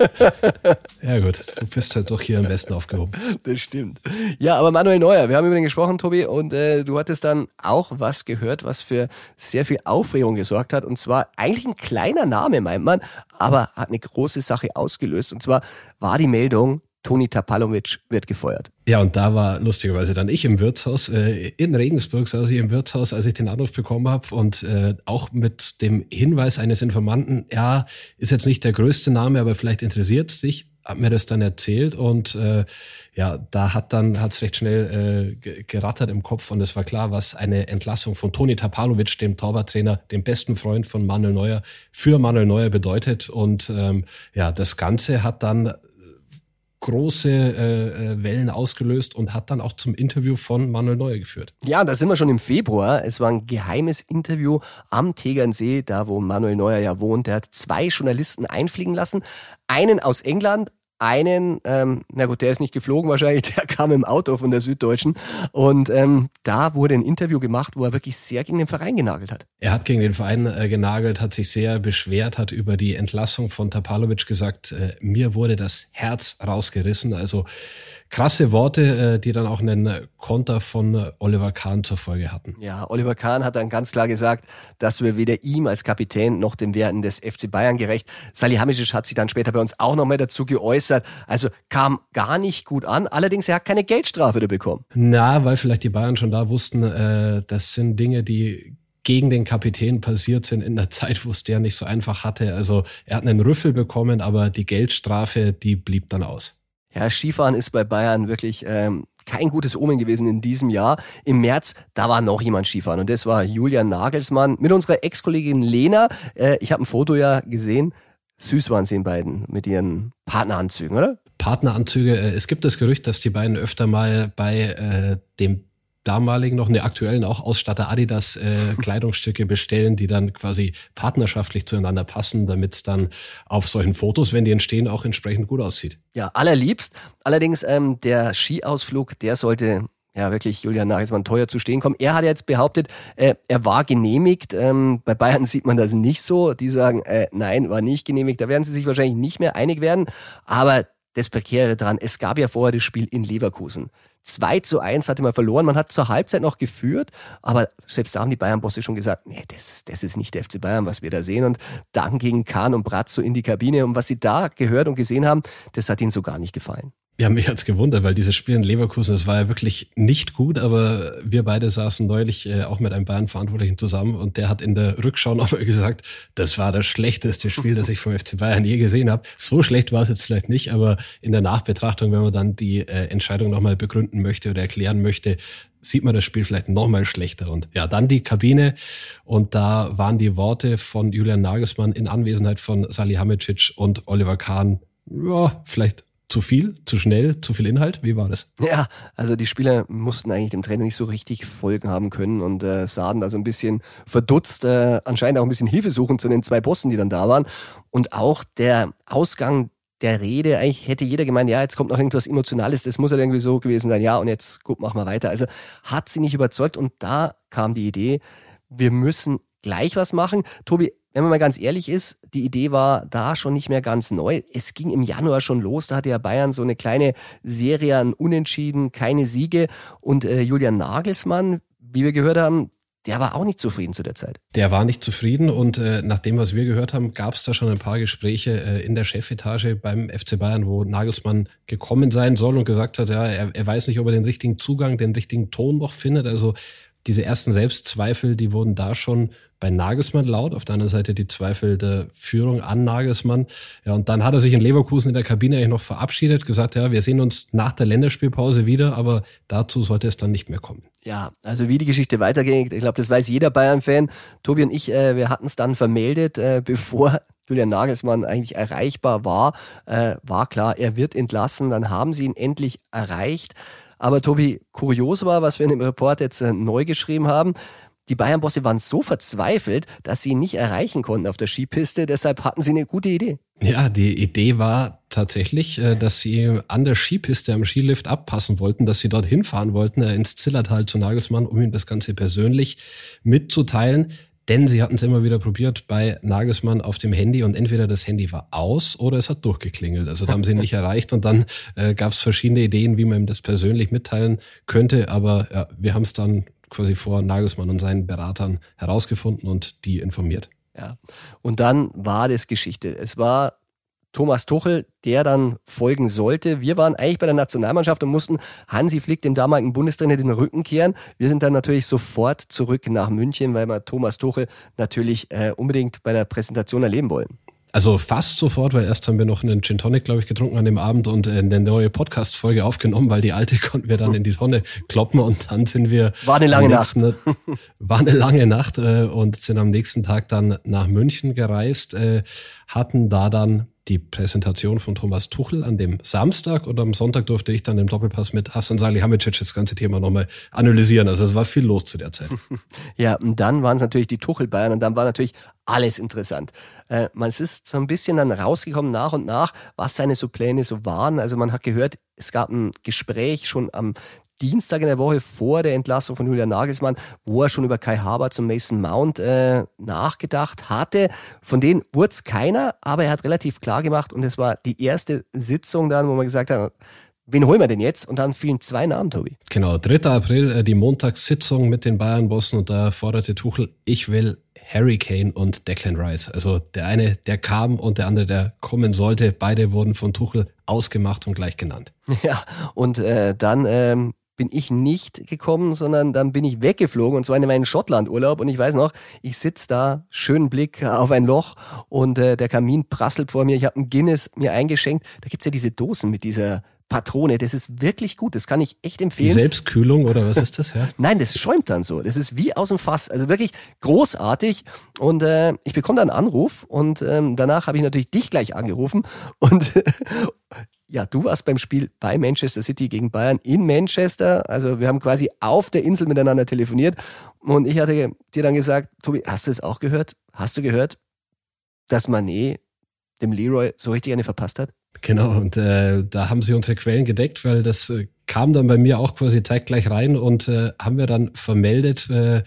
Speaker 3: <laughs>
Speaker 8: ja gut, du bist halt doch hier am besten aufgehoben.
Speaker 3: Das stimmt. Ja, aber Manuel Neuer, wir haben über den gesprochen, Tobi, und äh, du hattest dann auch was gehört, was für sehr viel Aufregung gesorgt hat. Und zwar eigentlich ein kleiner Name, meint man, aber hat eine große Sache ausgelöst. Und zwar war die Meldung, Toni Tapalovic wird gefeuert.
Speaker 8: Ja, und da war lustigerweise dann ich im Wirtshaus, äh, in Regensburg saß ich im Wirtshaus, als ich den Anruf bekommen habe und äh, auch mit dem Hinweis eines Informanten, ja, ist jetzt nicht der größte Name, aber vielleicht interessiert es dich, hat mir das dann erzählt und äh, ja, da hat dann hat's recht schnell äh, gerattert im Kopf und es war klar, was eine Entlassung von Toni Tapalovic, dem Torwarttrainer, dem besten Freund von Manuel Neuer, für Manuel Neuer bedeutet und ähm, ja, das Ganze hat dann große äh, äh, Wellen ausgelöst und hat dann auch zum Interview von Manuel Neuer geführt.
Speaker 3: Ja, da sind wir schon im Februar. Es war ein geheimes Interview am Tegernsee, da wo Manuel Neuer ja wohnt. Er hat zwei Journalisten einfliegen lassen. Einen aus England, einen, ähm, na gut, der ist nicht geflogen wahrscheinlich, <laughs> der kam im Auto von der Süddeutschen. Und ähm, da wurde ein Interview gemacht, wo er wirklich sehr gegen den Verein genagelt hat.
Speaker 8: Er hat gegen den Verein äh, genagelt, hat sich sehr beschwert, hat über die Entlassung von Tapalovic gesagt, äh, mir wurde das Herz rausgerissen. Also krasse Worte, äh, die dann auch einen Konter von Oliver Kahn zur Folge hatten.
Speaker 3: Ja, Oliver Kahn hat dann ganz klar gesagt, dass wir weder ihm als Kapitän noch den Werten des FC Bayern gerecht. Salihamidzic hat sich dann später bei uns auch noch mal dazu geäußert. Also kam gar nicht gut an. Allerdings, er hat keine Geldstrafe bekommen.
Speaker 8: Na, weil vielleicht die Bayern schon da wussten, äh, das sind Dinge, die gegen den Kapitän passiert sind in der Zeit, wo es der nicht so einfach hatte. Also er hat einen Rüffel bekommen, aber die Geldstrafe, die blieb dann aus.
Speaker 3: Ja, Skifahren ist bei Bayern wirklich ähm, kein gutes Omen gewesen in diesem Jahr. Im März, da war noch jemand Skifahren und das war Julian Nagelsmann mit unserer Ex-Kollegin Lena. Äh, ich habe ein Foto ja gesehen. Süß waren sie in beiden mit ihren Partneranzügen, oder?
Speaker 8: Partneranzüge. Äh, es gibt das Gerücht, dass die beiden öfter mal bei äh, dem damaligen noch, ne aktuellen auch Ausstatter Adidas äh, <laughs> Kleidungsstücke bestellen, die dann quasi partnerschaftlich zueinander passen, damit es dann auf solchen Fotos, wenn die entstehen, auch entsprechend gut aussieht.
Speaker 3: Ja, allerliebst. Allerdings ähm, der Skiausflug, der sollte ja wirklich Julian Nagelsmann teuer zu stehen kommen. Er hat jetzt behauptet, äh, er war genehmigt. Ähm, bei Bayern sieht man das nicht so. Die sagen, äh, nein, war nicht genehmigt. Da werden sie sich wahrscheinlich nicht mehr einig werden. Aber das Prekäre dran, es gab ja vorher das Spiel in Leverkusen. 2 zu 1 hatte man verloren. Man hat zur Halbzeit noch geführt, aber selbst da haben die Bayern-Bosse schon gesagt, nee, das, das ist nicht der FC Bayern, was wir da sehen. Und dann gingen Kahn und Bratzo in die Kabine. Und was sie da gehört und gesehen haben, das hat ihnen so gar nicht gefallen.
Speaker 8: Ja, mich hat's gewundert, weil dieses Spiel in Leverkusen, das war ja wirklich nicht gut, aber wir beide saßen neulich äh, auch mit einem Bayern-Verantwortlichen zusammen und der hat in der Rückschau <laughs> nochmal gesagt, das war das schlechteste Spiel, das ich vom FC Bayern je gesehen habe. So schlecht war es jetzt vielleicht nicht, aber in der Nachbetrachtung, wenn man dann die äh, Entscheidung nochmal begründen möchte oder erklären möchte, sieht man das Spiel vielleicht nochmal schlechter. Und ja, dann die Kabine und da waren die Worte von Julian Nagelsmann in Anwesenheit von Salihamidzic und Oliver Kahn ja, vielleicht zu viel, zu schnell, zu viel Inhalt? Wie war das?
Speaker 3: Ja, also die Spieler mussten eigentlich dem Trainer nicht so richtig Folgen haben können und äh, sahen da so ein bisschen verdutzt, äh, anscheinend auch ein bisschen Hilfe suchen zu den zwei Bossen, die dann da waren. Und auch der Ausgang der Rede, eigentlich hätte jeder gemeint, ja, jetzt kommt noch irgendwas Emotionales, das muss ja irgendwie so gewesen sein, ja, und jetzt gut, machen wir weiter. Also hat sie nicht überzeugt und da kam die Idee, wir müssen gleich was machen. Tobi, wenn man mal ganz ehrlich ist, die Idee war da schon nicht mehr ganz neu. Es ging im Januar schon los, da hatte ja Bayern so eine kleine Serie an Unentschieden, keine Siege. Und äh, Julian Nagelsmann, wie wir gehört haben, der war auch nicht zufrieden zu der Zeit.
Speaker 8: Der war nicht zufrieden und äh, nach dem, was wir gehört haben, gab es da schon ein paar Gespräche äh, in der Chefetage beim FC Bayern, wo Nagelsmann gekommen sein soll und gesagt hat, ja, er, er weiß nicht, ob er den richtigen Zugang, den richtigen Ton noch findet. Also diese ersten Selbstzweifel, die wurden da schon bei Nagelsmann laut, auf der anderen Seite die Zweifel der Führung an Nagelsmann. Ja, und dann hat er sich in Leverkusen in der Kabine eigentlich noch verabschiedet, gesagt, ja, wir sehen uns nach der Länderspielpause wieder, aber dazu sollte es dann nicht mehr kommen.
Speaker 3: Ja, also wie die Geschichte weitergeht, ich glaube, das weiß jeder Bayern-Fan. Tobi und ich, äh, wir hatten es dann vermeldet, äh, <laughs> bevor Julian Nagelsmann eigentlich erreichbar war, äh, war klar, er wird entlassen. Dann haben sie ihn endlich erreicht. Aber Tobi, kurios war, was wir in dem Report jetzt äh, neu geschrieben haben. Die Bayern-Bosse waren so verzweifelt, dass sie ihn nicht erreichen konnten auf der Skipiste. Deshalb hatten sie eine gute Idee.
Speaker 8: Ja, die Idee war tatsächlich, äh, dass sie an der Skipiste am Skilift abpassen wollten, dass sie dorthin fahren wollten, äh, ins Zillertal zu Nagelsmann, um ihm das Ganze persönlich mitzuteilen. Denn sie hatten es immer wieder probiert bei Nagelsmann auf dem Handy und entweder das Handy war aus oder es hat durchgeklingelt. Also da haben sie ihn nicht <laughs> erreicht und dann äh, gab es verschiedene Ideen, wie man ihm das persönlich mitteilen könnte. Aber ja, wir haben es dann quasi vor Nagelsmann und seinen Beratern herausgefunden und die informiert.
Speaker 3: Ja. Und dann war das Geschichte. Es war Thomas Tuchel, der dann folgen sollte. Wir waren eigentlich bei der Nationalmannschaft und mussten Hansi Flick, dem damaligen Bundestrainer, den Rücken kehren. Wir sind dann natürlich sofort zurück nach München, weil wir Thomas Tuchel natürlich äh, unbedingt bei der Präsentation erleben wollen.
Speaker 8: Also fast sofort, weil erst haben wir noch einen Gin Tonic, glaube ich, getrunken an dem Abend und äh, eine neue Podcast-Folge aufgenommen, weil die alte <laughs> konnten wir dann in die Tonne kloppen und dann sind wir...
Speaker 3: War eine lange Nacht. <laughs>
Speaker 8: war eine lange Nacht äh, und sind am nächsten Tag dann nach München gereist, äh, hatten da dann die Präsentation von Thomas Tuchel an dem Samstag und am Sonntag durfte ich dann im Doppelpass mit Hassan Salihamidzic das ganze Thema nochmal analysieren. Also es war viel los zu der Zeit. <laughs>
Speaker 3: Ja, und dann waren es natürlich die Tuchel-Bayern und dann war natürlich alles interessant. Äh, man ist so ein bisschen dann rausgekommen nach und nach, was seine so Pläne so waren. Also man hat gehört, es gab ein Gespräch schon am Dienstag in der Woche vor der Entlassung von Julian Nagelsmann, wo er schon über Kai Havertz und Mason Mount äh, nachgedacht hatte. Von denen wurde es keiner, aber er hat relativ klar gemacht und es war die erste Sitzung dann, wo man gesagt hat, Wen holen wir denn jetzt? Und dann fielen zwei Namen, Tobi.
Speaker 8: Genau, 3. April, äh, die Montagssitzung mit den Bayern-Bossen und da forderte Tuchel, ich will Harry Kane und Declan Rice. Also der eine, der kam und der andere, der kommen sollte. Beide wurden von Tuchel ausgemacht und gleich genannt. <laughs>
Speaker 3: Ja, und äh, dann ähm, bin ich nicht gekommen, sondern dann bin ich weggeflogen und zwar in meinen Schottland-Urlaub und ich weiß noch, ich sitze da, schönen Blick auf ein Loch und äh, der Kamin prasselt vor mir. Ich habe ein Guinness mir eingeschenkt. Da gibt's ja diese Dosen mit dieser Patrone, das ist wirklich gut, das kann ich echt empfehlen. Die
Speaker 8: Selbstkühlung oder was ist das? Ja? <laughs>
Speaker 3: Nein, das schäumt dann so. Das ist wie aus dem Fass, also wirklich großartig. Und äh, ich bekomme dann einen Anruf und ähm, danach habe ich natürlich dich gleich angerufen und <laughs> Ja, du warst beim Spiel bei Manchester City gegen Bayern in Manchester. Also wir haben quasi auf der Insel miteinander telefoniert. Und ich hatte dir dann gesagt, Tobi, hast du es auch gehört? Hast du gehört, dass Manet dem Leroy so richtig eine verpasst hat?
Speaker 8: Genau, und äh, da haben sie unsere Quellen gedeckt, weil das äh, kam dann bei mir auch quasi zeitgleich rein und äh, haben wir dann vermeldet, äh,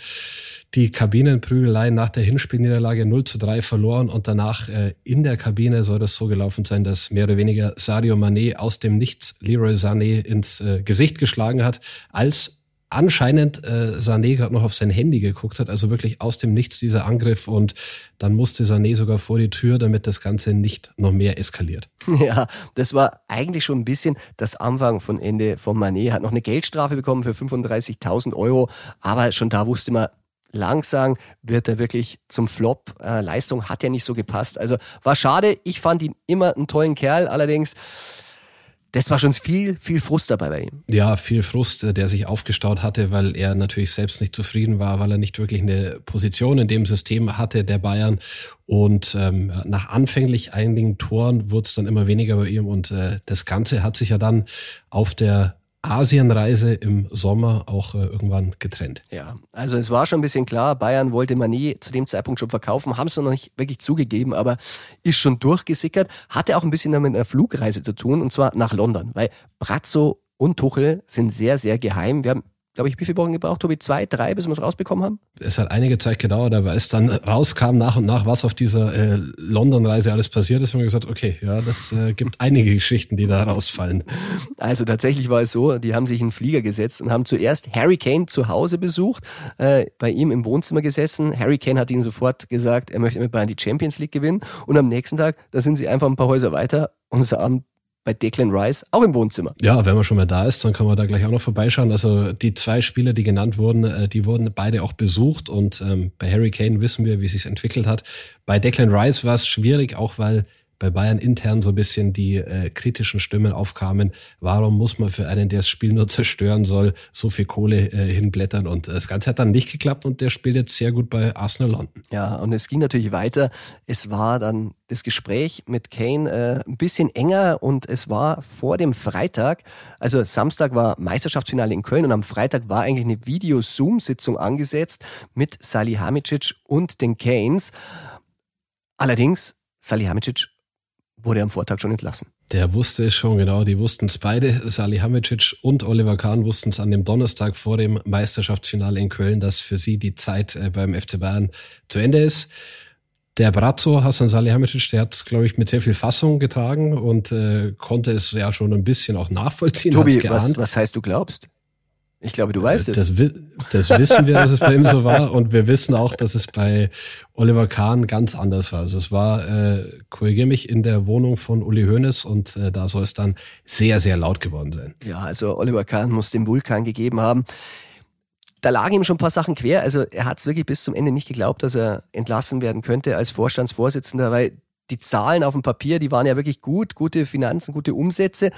Speaker 8: die Kabinenprügelei nach der Hinspielniederlage 0 zu 3 verloren und danach äh, in der Kabine soll das so gelaufen sein, dass mehr oder weniger Sadio Mané aus dem Nichts Leroy Sané ins äh, Gesicht geschlagen hat, als anscheinend äh, Sané gerade noch auf sein Handy geguckt hat, also wirklich aus dem Nichts dieser Angriff und dann musste Sané sogar vor die Tür, damit das Ganze nicht noch mehr eskaliert. <laughs>
Speaker 3: Ja, das war eigentlich schon ein bisschen das Anfang von Ende von Mané. Hat noch eine Geldstrafe bekommen für 35.000 Euro, aber schon da wusste man, langsam wird er wirklich zum Flop. Äh, Leistung hat ja nicht so gepasst. Also war schade. Ich fand ihn immer einen tollen Kerl. Allerdings, das war schon viel, viel Frust dabei bei ihm.
Speaker 8: Ja, viel Frust, äh, der sich aufgestaut hatte, weil er natürlich selbst nicht zufrieden war, weil er nicht wirklich eine Position in dem System hatte der Bayern. Und ähm, nach anfänglich einigen Toren wurde es dann immer weniger bei ihm. Und äh, das Ganze hat sich ja dann auf der Asienreise im Sommer auch äh, irgendwann getrennt.
Speaker 3: Ja, also es war schon ein bisschen klar, Bayern wollte man nie zu dem Zeitpunkt schon verkaufen, haben es noch nicht wirklich zugegeben, aber ist schon durchgesickert. Hatte auch ein bisschen mit einer Flugreise zu tun und zwar nach London, weil Brazzo und Tuchel sind sehr, sehr geheim. Wir haben glaube ich, wie viele Wochen gebraucht, Tobi? Zwei, drei, bis wir es rausbekommen haben?
Speaker 8: Es hat einige Zeit gedauert, aber es dann rauskam nach und nach, was auf dieser äh, London-Reise alles passiert ist, haben wir gesagt, okay, ja, das äh, gibt einige Geschichten, die da rausfallen.
Speaker 3: Also tatsächlich war es so, die haben sich in den Flieger gesetzt und haben zuerst Harry Kane zu Hause besucht, äh, bei ihm im Wohnzimmer gesessen. Harry Kane hat ihnen sofort gesagt, er möchte mit Bayern die Champions League gewinnen und am nächsten Tag, da sind sie einfach ein paar Häuser weiter und sahen bei Declan Rice auch im Wohnzimmer.
Speaker 8: Ja, wenn man schon mal da ist, dann kann man da gleich auch noch vorbeischauen. Also die zwei Spieler, die genannt wurden, äh, die wurden beide auch besucht und ähm, bei Harry Kane wissen wir, wie es sich entwickelt hat. Bei Declan Rice war es schwierig, auch weil bei Bayern intern so ein bisschen die äh, kritischen Stimmen aufkamen. Warum muss man für einen, der das Spiel nur <laughs> zerstören soll, so viel Kohle äh, hinblättern? Und das Ganze hat dann nicht geklappt und der spielt jetzt sehr gut bei Arsenal London.
Speaker 3: Ja, und es ging natürlich weiter. Es war dann das Gespräch mit Kane äh, ein bisschen enger und es war vor dem Freitag, also Samstag war Meisterschaftsfinale in Köln und am Freitag war eigentlich eine Video-Zoom-Sitzung angesetzt mit Salihamidzic und den Kanes. Allerdings, Salihamidzic wurde am Vortag schon entlassen.
Speaker 8: Der wusste es schon, genau. Die wussten es beide. Salihamidzic und Oliver Kahn wussten es an dem Donnerstag vor dem Meisterschaftsfinale in Köln, dass für sie die Zeit äh, beim FC Bayern zu Ende ist. Der Brazzo, Hassan Salihamidzic, der hat es, glaube ich, mit sehr viel Fassung getragen und äh, konnte es ja schon ein bisschen auch nachvollziehen.
Speaker 3: Tobi, was, was heißt du glaubst? Ich glaube, du weißt
Speaker 8: äh,
Speaker 3: es.
Speaker 8: Das, das wissen wir, dass es bei ihm so war. Und wir wissen auch, dass es bei Oliver Kahn ganz anders war. Also es war, äh, korrigiere mich, in der Wohnung von Uli Hoeneß und äh, da soll es dann sehr, sehr laut geworden sein.
Speaker 3: Ja, also Oliver Kahn muss dem Vulkan gegeben haben. Da lagen ihm schon ein paar Sachen quer. Also er hat es wirklich bis zum Ende nicht geglaubt, dass er entlassen werden könnte als Vorstandsvorsitzender, weil die Zahlen auf dem Papier, die waren ja wirklich gut, gute Finanzen, gute Umsätze.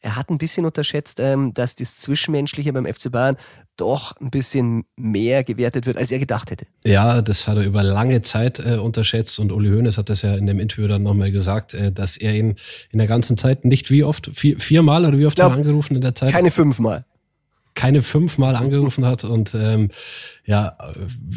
Speaker 3: Er hat ein bisschen unterschätzt, ähm, dass das Zwischenmenschliche beim FC Bayern doch ein bisschen mehr gewertet wird, als er gedacht hätte.
Speaker 8: Ja, das hat er über lange Zeit äh, unterschätzt und Uli Hoeneß hat das ja in dem Interview dann nochmal gesagt, äh, dass er ihn in der ganzen Zeit nicht wie oft, vier, viermal oder wie oft hat er angerufen in der Zeit?
Speaker 3: Keine fünfmal
Speaker 8: keine fünfmal angerufen hat und ähm, ja,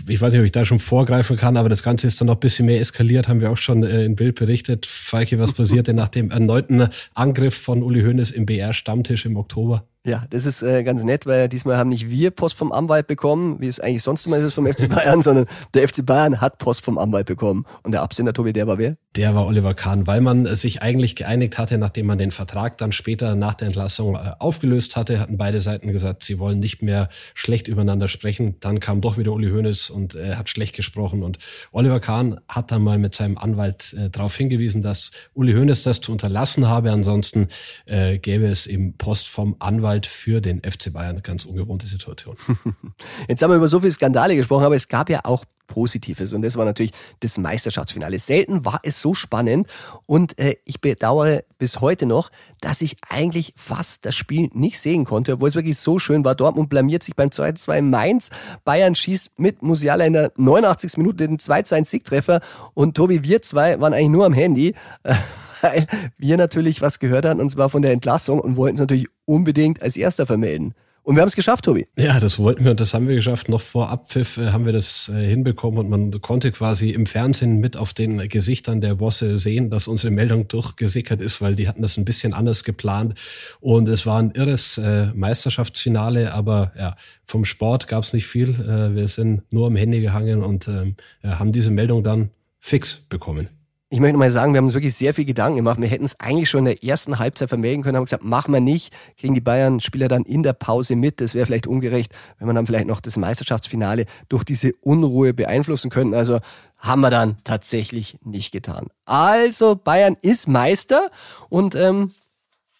Speaker 8: ich weiß nicht, ob ich da schon vorgreifen kann, aber das Ganze ist dann noch ein bisschen mehr eskaliert, haben wir auch schon äh, in Bild berichtet. Falke, was <laughs> passierte nach dem erneuten Angriff von Uli Hoeneß im BR-Stammtisch im Oktober?
Speaker 3: Ja, das ist äh, ganz nett, weil diesmal haben nicht wir Post vom Anwalt bekommen, wie es eigentlich sonst immer ist vom FC Bayern, <laughs> sondern der FC Bayern hat Post vom Anwalt bekommen. Und der Absender, Tobi, der war wer?
Speaker 8: Der war Oliver Kahn, weil man sich eigentlich geeinigt hatte, nachdem man den Vertrag dann später nach der Entlassung äh, aufgelöst hatte, hatten beide Seiten gesagt, sie wollen nicht mehr schlecht übereinander sprechen. Dann kam doch wieder Uli Hoeneß und äh, hat schlecht gesprochen. Und Oliver Kahn hat dann mal mit seinem Anwalt äh, darauf hingewiesen, dass Uli Hoeneß das zu unterlassen habe. Ansonsten äh, gäbe es eben Post vom Anwalt Anwalt für den FC Bayern. Eine ganz ungewohnte Situation. <laughs>
Speaker 3: Jetzt haben wir über so viele Skandale gesprochen, aber es gab ja auch Positives und das war natürlich das Meisterschaftsfinale. Selten war es so spannend und äh, ich bedauere bis heute noch, dass ich eigentlich fast das Spiel nicht sehen konnte, obwohl es wirklich so schön war. Dortmund blamiert sich beim 2-2 Mainz. Bayern schießt mit Musiala in der 89. Minute den 2-1-Siegtreffer und Tobi, wir zwei waren eigentlich nur am Handy. <laughs> weil wir natürlich was gehört hatten, und zwar von der Entlassung und wollten es natürlich unbedingt als erster vermelden. Und wir haben es geschafft, Tobi.
Speaker 8: Ja, das wollten wir und das haben wir geschafft. Noch vor Abpfiff äh, haben wir das äh, hinbekommen und man konnte quasi im Fernsehen mit auf den Gesichtern der Bosse sehen, dass unsere Meldung durchgesickert ist, weil die hatten das ein bisschen anders geplant. Und es war ein irres äh, Meisterschaftsfinale, aber ja, vom Sport gab es nicht viel. Wir sind nur am Handy gehangen und ähm, haben diese Meldung dann fix bekommen
Speaker 3: ich möchte mal sagen, wir haben uns wirklich sehr viel Gedanken gemacht. Wir hätten es eigentlich schon in der ersten Halbzeit vermelden können, haben gesagt, machen wir nicht, kriegen die Bayern-Spieler dann in der Pause mit. Das wäre vielleicht ungerecht, wenn man dann vielleicht noch das Meisterschaftsfinale durch diese Unruhe beeinflussen könnten. Also haben wir dann tatsächlich nicht getan. Also Bayern ist Meister und ähm,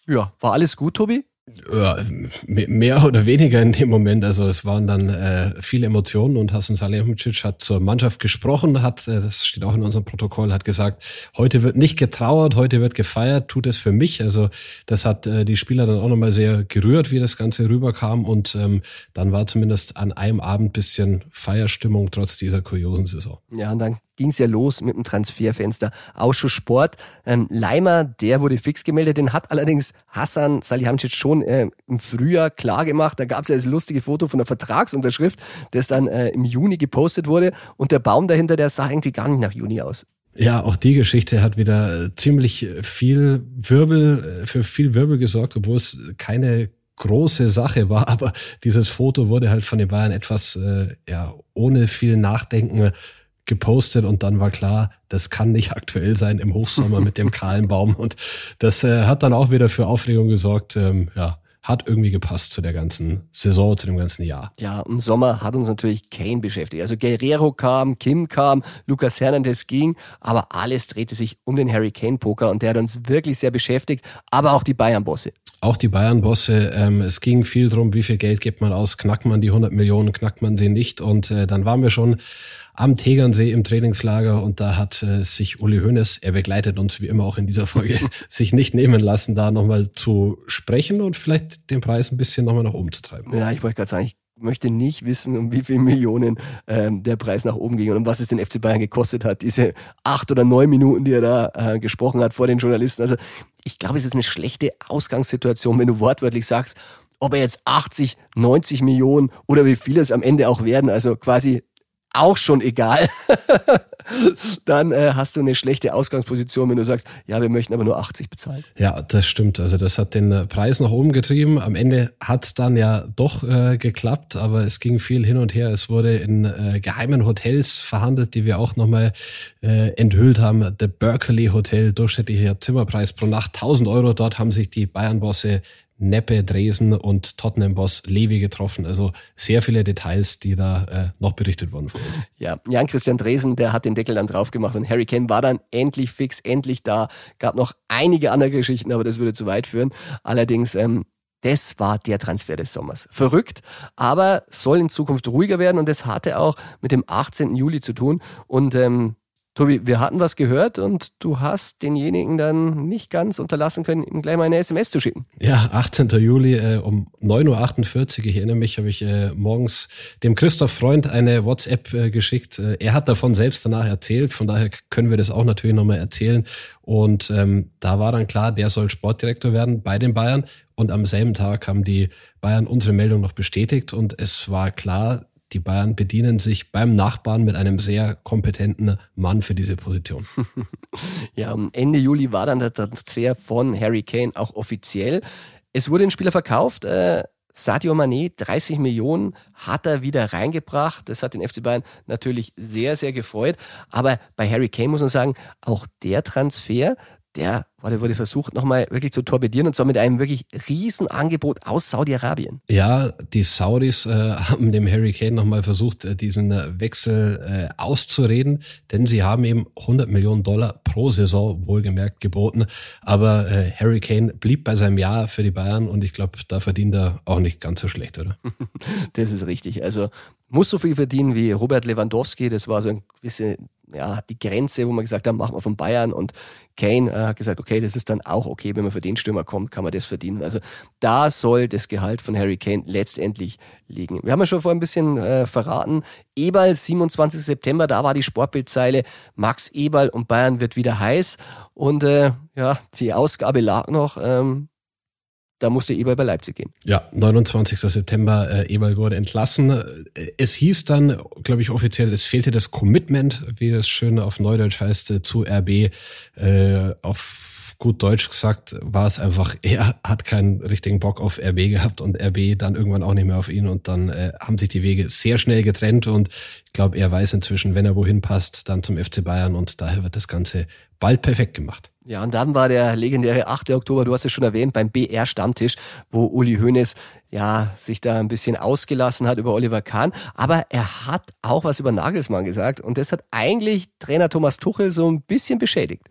Speaker 3: ja, war alles gut, Tobi?
Speaker 8: Ja, mehr oder weniger in dem Moment. Also es waren dann äh, viele Emotionen und Hasan Salihamidzic hat zur Mannschaft gesprochen, hat, äh, das steht auch in unserem Protokoll, hat gesagt, heute wird nicht getrauert, heute wird gefeiert, tut es für mich. Also das hat äh, die Spieler dann auch nochmal sehr gerührt, wie das Ganze rüberkam und ähm, dann war zumindest an einem Abend bisschen Feierstimmung trotz dieser kuriosen Saison.
Speaker 3: Ja, und dann ging es ja los mit dem Transferfenster. Ausschuss Sport. Ähm, Leimer, der wurde fix gemeldet. Den hat allerdings Hassan Salihamidzic schon äh, im Frühjahr klar gemacht. Da gab es ja das lustige Foto von der Vertragsunterschrift, das dann äh, im Juni gepostet wurde. Und der Baum dahinter, der sah irgendwie gar nicht nach Juni aus.
Speaker 8: Ja, auch die Geschichte hat wieder ziemlich viel Wirbel, äh, für viel Wirbel gesorgt, obwohl es keine große Sache war, <laughs> aber dieses Foto wurde halt von den Bayern etwas äh, ja ohne viel Nachdenken gepostet und dann war klar, das kann nicht aktuell sein im Hochsommer mit dem <laughs> kahlen Baum und das äh, hat dann auch wieder für Aufregung gesorgt. Ähm, ja, hat irgendwie gepasst zu der ganzen Saison, zu dem ganzen Jahr.
Speaker 3: Ja, im Sommer hat uns natürlich Kane beschäftigt. Also Guerrero kam, Kim kam, Lucas Hernandez ging, aber alles drehte sich um den Harry Kane Poker und der hat uns wirklich sehr beschäftigt, aber auch die Bayern-Bosse.
Speaker 8: Auch die Bayern-Bosse. Ähm, es ging viel drum, wie viel Geld gibt man aus, knackt man die 100 Millionen, knackt man sie nicht und äh, dann waren wir schon am Tegernsee im Trainingslager und da hat äh, sich Uli Hoeneß, er begleitet uns wie immer auch in dieser Folge, <laughs> sich nicht nehmen lassen, da nochmal zu sprechen und vielleicht den Preis ein bisschen nochmal nach oben zu treiben.
Speaker 3: Ja, ich wollte gerade sagen, ich möchte nicht wissen, um wie viele Millionen ähm, der Preis nach oben ging und um was es den FC Bayern gekostet hat, diese acht oder neun Minuten, die er da äh, gesprochen hat vor den Journalisten. Also ich glaube, es ist eine schlechte Ausgangssituation, wenn du wortwörtlich sagst, ob er jetzt 80, 90 Millionen oder wie viele es am Ende auch werden, also quasi auch schon egal, <laughs> dann äh, hast du eine schlechte Ausgangsposition, wenn du sagst, ja, wir möchten aber nur 80 bezahlen.
Speaker 8: Ja, das stimmt. Also das hat den äh, Preis nach oben getrieben. Am Ende hat es dann ja doch äh, geklappt, aber es ging viel hin und her. Es wurde in äh, geheimen Hotels verhandelt, die wir auch nochmal äh, enthüllt haben. The Berkeley Hotel, durchschnittlicher Zimmerpreis pro Nacht 1000 Euro. Dort haben sich die Bayern-Bosse Neppe, Dresden und Tottenham-Boss Levi getroffen. Also sehr viele Details, die da äh, noch berichtet wurden von uns.
Speaker 3: Ja, Jan-Christian Dresen, der hat den Deckel dann drauf gemacht und Harry Kane war dann endlich fix, endlich da. Gab noch einige andere Geschichten, aber das würde zu weit führen. Allerdings, ähm, das war der Transfer des Sommers. Verrückt, aber soll in Zukunft ruhiger werden und das hatte auch mit dem 18. Juli zu tun. Und ähm, Tobi, wir hatten was gehört und du hast denjenigen dann nicht ganz unterlassen können, ihm gleich mal eine SMS zu schicken.
Speaker 8: Ja, 18. Juli äh, um 9.48 Uhr, ich erinnere mich, habe ich äh, morgens dem Christoph Freund eine WhatsApp äh, geschickt. Äh, er hat davon selbst danach erzählt, von daher können wir das auch natürlich nochmal erzählen. Und ähm, da war dann klar, der soll Sportdirektor werden bei den Bayern. Und am selben Tag haben die Bayern unsere Meldung noch bestätigt und es war klar, die Bayern bedienen sich beim Nachbarn mit einem sehr kompetenten Mann für diese Position. <laughs>
Speaker 3: ja, Ende Juli war dann der Transfer von Harry Kane auch offiziell. Es wurde ein Spieler verkauft. Äh, Sadio Mané, 30 Millionen hat er wieder reingebracht. Das hat den FC Bayern natürlich sehr, sehr gefreut. Aber bei Harry Kane muss man sagen, auch der Transfer, der wurde, versucht, nochmal wirklich zu torpedieren und zwar mit einem wirklich riesen Angebot aus Saudi-Arabien.
Speaker 8: Ja, die Saudis äh, <laughs> haben dem Harry Kane nochmal versucht, äh, diesen äh, Wechsel äh, auszureden, denn sie haben ihm 100 Millionen Dollar pro Saison wohlgemerkt geboten. Aber äh, Harry Kane blieb bei seinem Jahr für die Bayern und ich glaube, da verdient er auch nicht ganz so schlecht, oder? <laughs>
Speaker 3: das ist richtig. Also muss so viel verdienen wie Robert Lewandowski. Das war so ein gewisse ja, die Grenze, wo man gesagt hat, machen wir von Bayern und Kane äh, hat gesagt, okay, das ist dann auch okay, wenn man für den Stürmer kommt, kann man das verdienen. Also da soll das Gehalt von Harry Kane letztendlich liegen. Wir haben ja schon vor ein bisschen äh, verraten, Eberl, 27. September, da war die Sportbildzeile, Max Eberl und Bayern wird wieder heiß und äh, ja, die Ausgabe lag noch. Ähm, da musste Eberl bei Leipzig gehen.
Speaker 8: Ja, 29. September, äh, Eberl wurde entlassen. Äh, es hieß dann, glaube ich, offiziell, es fehlte das Commitment, wie das schön auf Neudeutsch heißt, äh, zu RB. Äh, auf gut Deutsch gesagt war es einfach, <laughs> er hat keinen richtigen Bock auf RB gehabt und RB dann irgendwann auch nicht mehr auf ihn und dann äh, haben sich die Wege sehr schnell getrennt und ich glaube, er weiß inzwischen, wenn er wohin passt, dann zum FC Bayern und daher wird das Ganze bald perfekt gemacht.
Speaker 3: Ja, und dann war der legendäre 8. Oktober, du hast es schon erwähnt, beim BR-Stammtisch, wo Uli Hoeneß ja sich da ein bisschen ausgelassen hat über Oliver Kahn. Aber er hat auch was über Nagelsmann gesagt und das hat eigentlich Trainer Thomas Tuchel so ein bisschen beschädigt.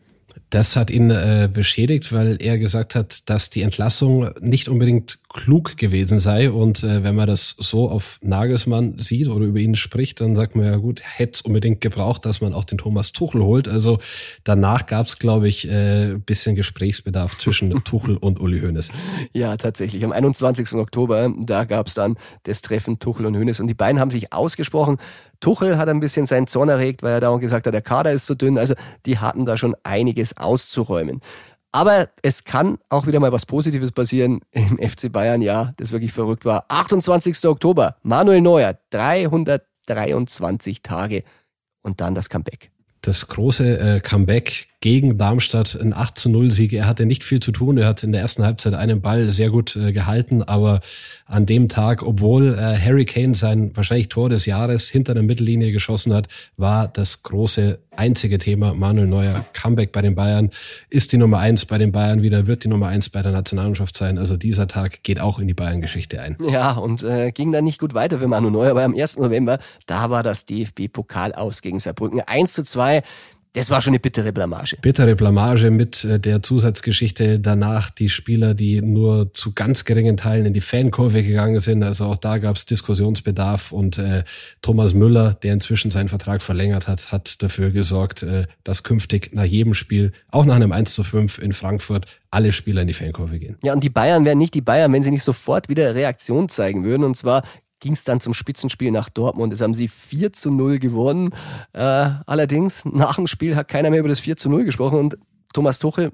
Speaker 8: Das hat ihn äh, beschädigt, weil er gesagt hat, dass die Entlassung nicht unbedingt klug gewesen sei. Und äh, wenn man das so auf Nagelsmann sieht oder über ihn spricht, dann sagt man ja gut, hätte es unbedingt gebraucht, dass man auch den Thomas Tuchel holt. Also danach gab es, glaube ich, äh, bisschen Gesprächsbedarf zwischen <laughs> Tuchel und Uli Hoeneß.
Speaker 3: Ja, tatsächlich. Am 21. Oktober, da gab es dann das Treffen Tuchel und Hoeneß. Und die beiden haben sich ausgesprochen. Tuchel hat ein bisschen seinen Zorn erregt, weil er dauernd gesagt hat, der Kader ist zu dünn. Also die hatten da schon einiges auszuräumen. Aber es kann auch wieder mal was Positives passieren im <laughs> FC Bayern, ja, das wirklich verrückt war. 28. Oktober, Manuel Neuer, 323 Tage und dann das Comeback
Speaker 8: das große äh, Comeback gegen Darmstadt, ein 8 zu 0 Sieg. Er hatte nicht viel zu tun. Er hat in der ersten Halbzeit einen Ball sehr gut äh, gehalten, aber an dem Tag, obwohl äh, Harry Kane sein wahrscheinlich Tor des Jahres hinter der Mittellinie geschossen hat, war das große einzige Thema Manuel Neuer Comeback bei den Bayern. Ist die Nummer eins bei den Bayern wieder, wird die Nummer eins bei der Nationalmannschaft sein. Also dieser Tag geht auch in die Bayern-Geschichte ein.
Speaker 3: Ja, und äh, ging dann nicht gut weiter für Manuel Neuer, weil am 1. November, da war das DFB-Pokal aus gegen Saarbrücken. 1 zu 2 das war schon eine bittere Blamage.
Speaker 8: Bittere Blamage mit äh, der Zusatzgeschichte danach, die Spieler, die nur zu ganz geringen Teilen in die Fankurve gegangen sind. Also auch da gab es Diskussionsbedarf und äh, Thomas Müller, der inzwischen seinen Vertrag verlängert hat, hat dafür gesorgt, äh, dass künftig nach jedem Spiel, auch nach einem 1 zu 5 in Frankfurt, alle Spieler in die Fankurve gehen.
Speaker 3: Ja, und die Bayern wären nicht die Bayern, wenn sie nicht sofort wieder Reaktion zeigen würden. Und zwar ging es dann zum Spitzenspiel nach Dortmund. Das haben sie 4 zu 0 gewonnen. Äh, allerdings, nach dem Spiel hat keiner mehr über das 4 zu 0 gesprochen und Thomas Tuchel,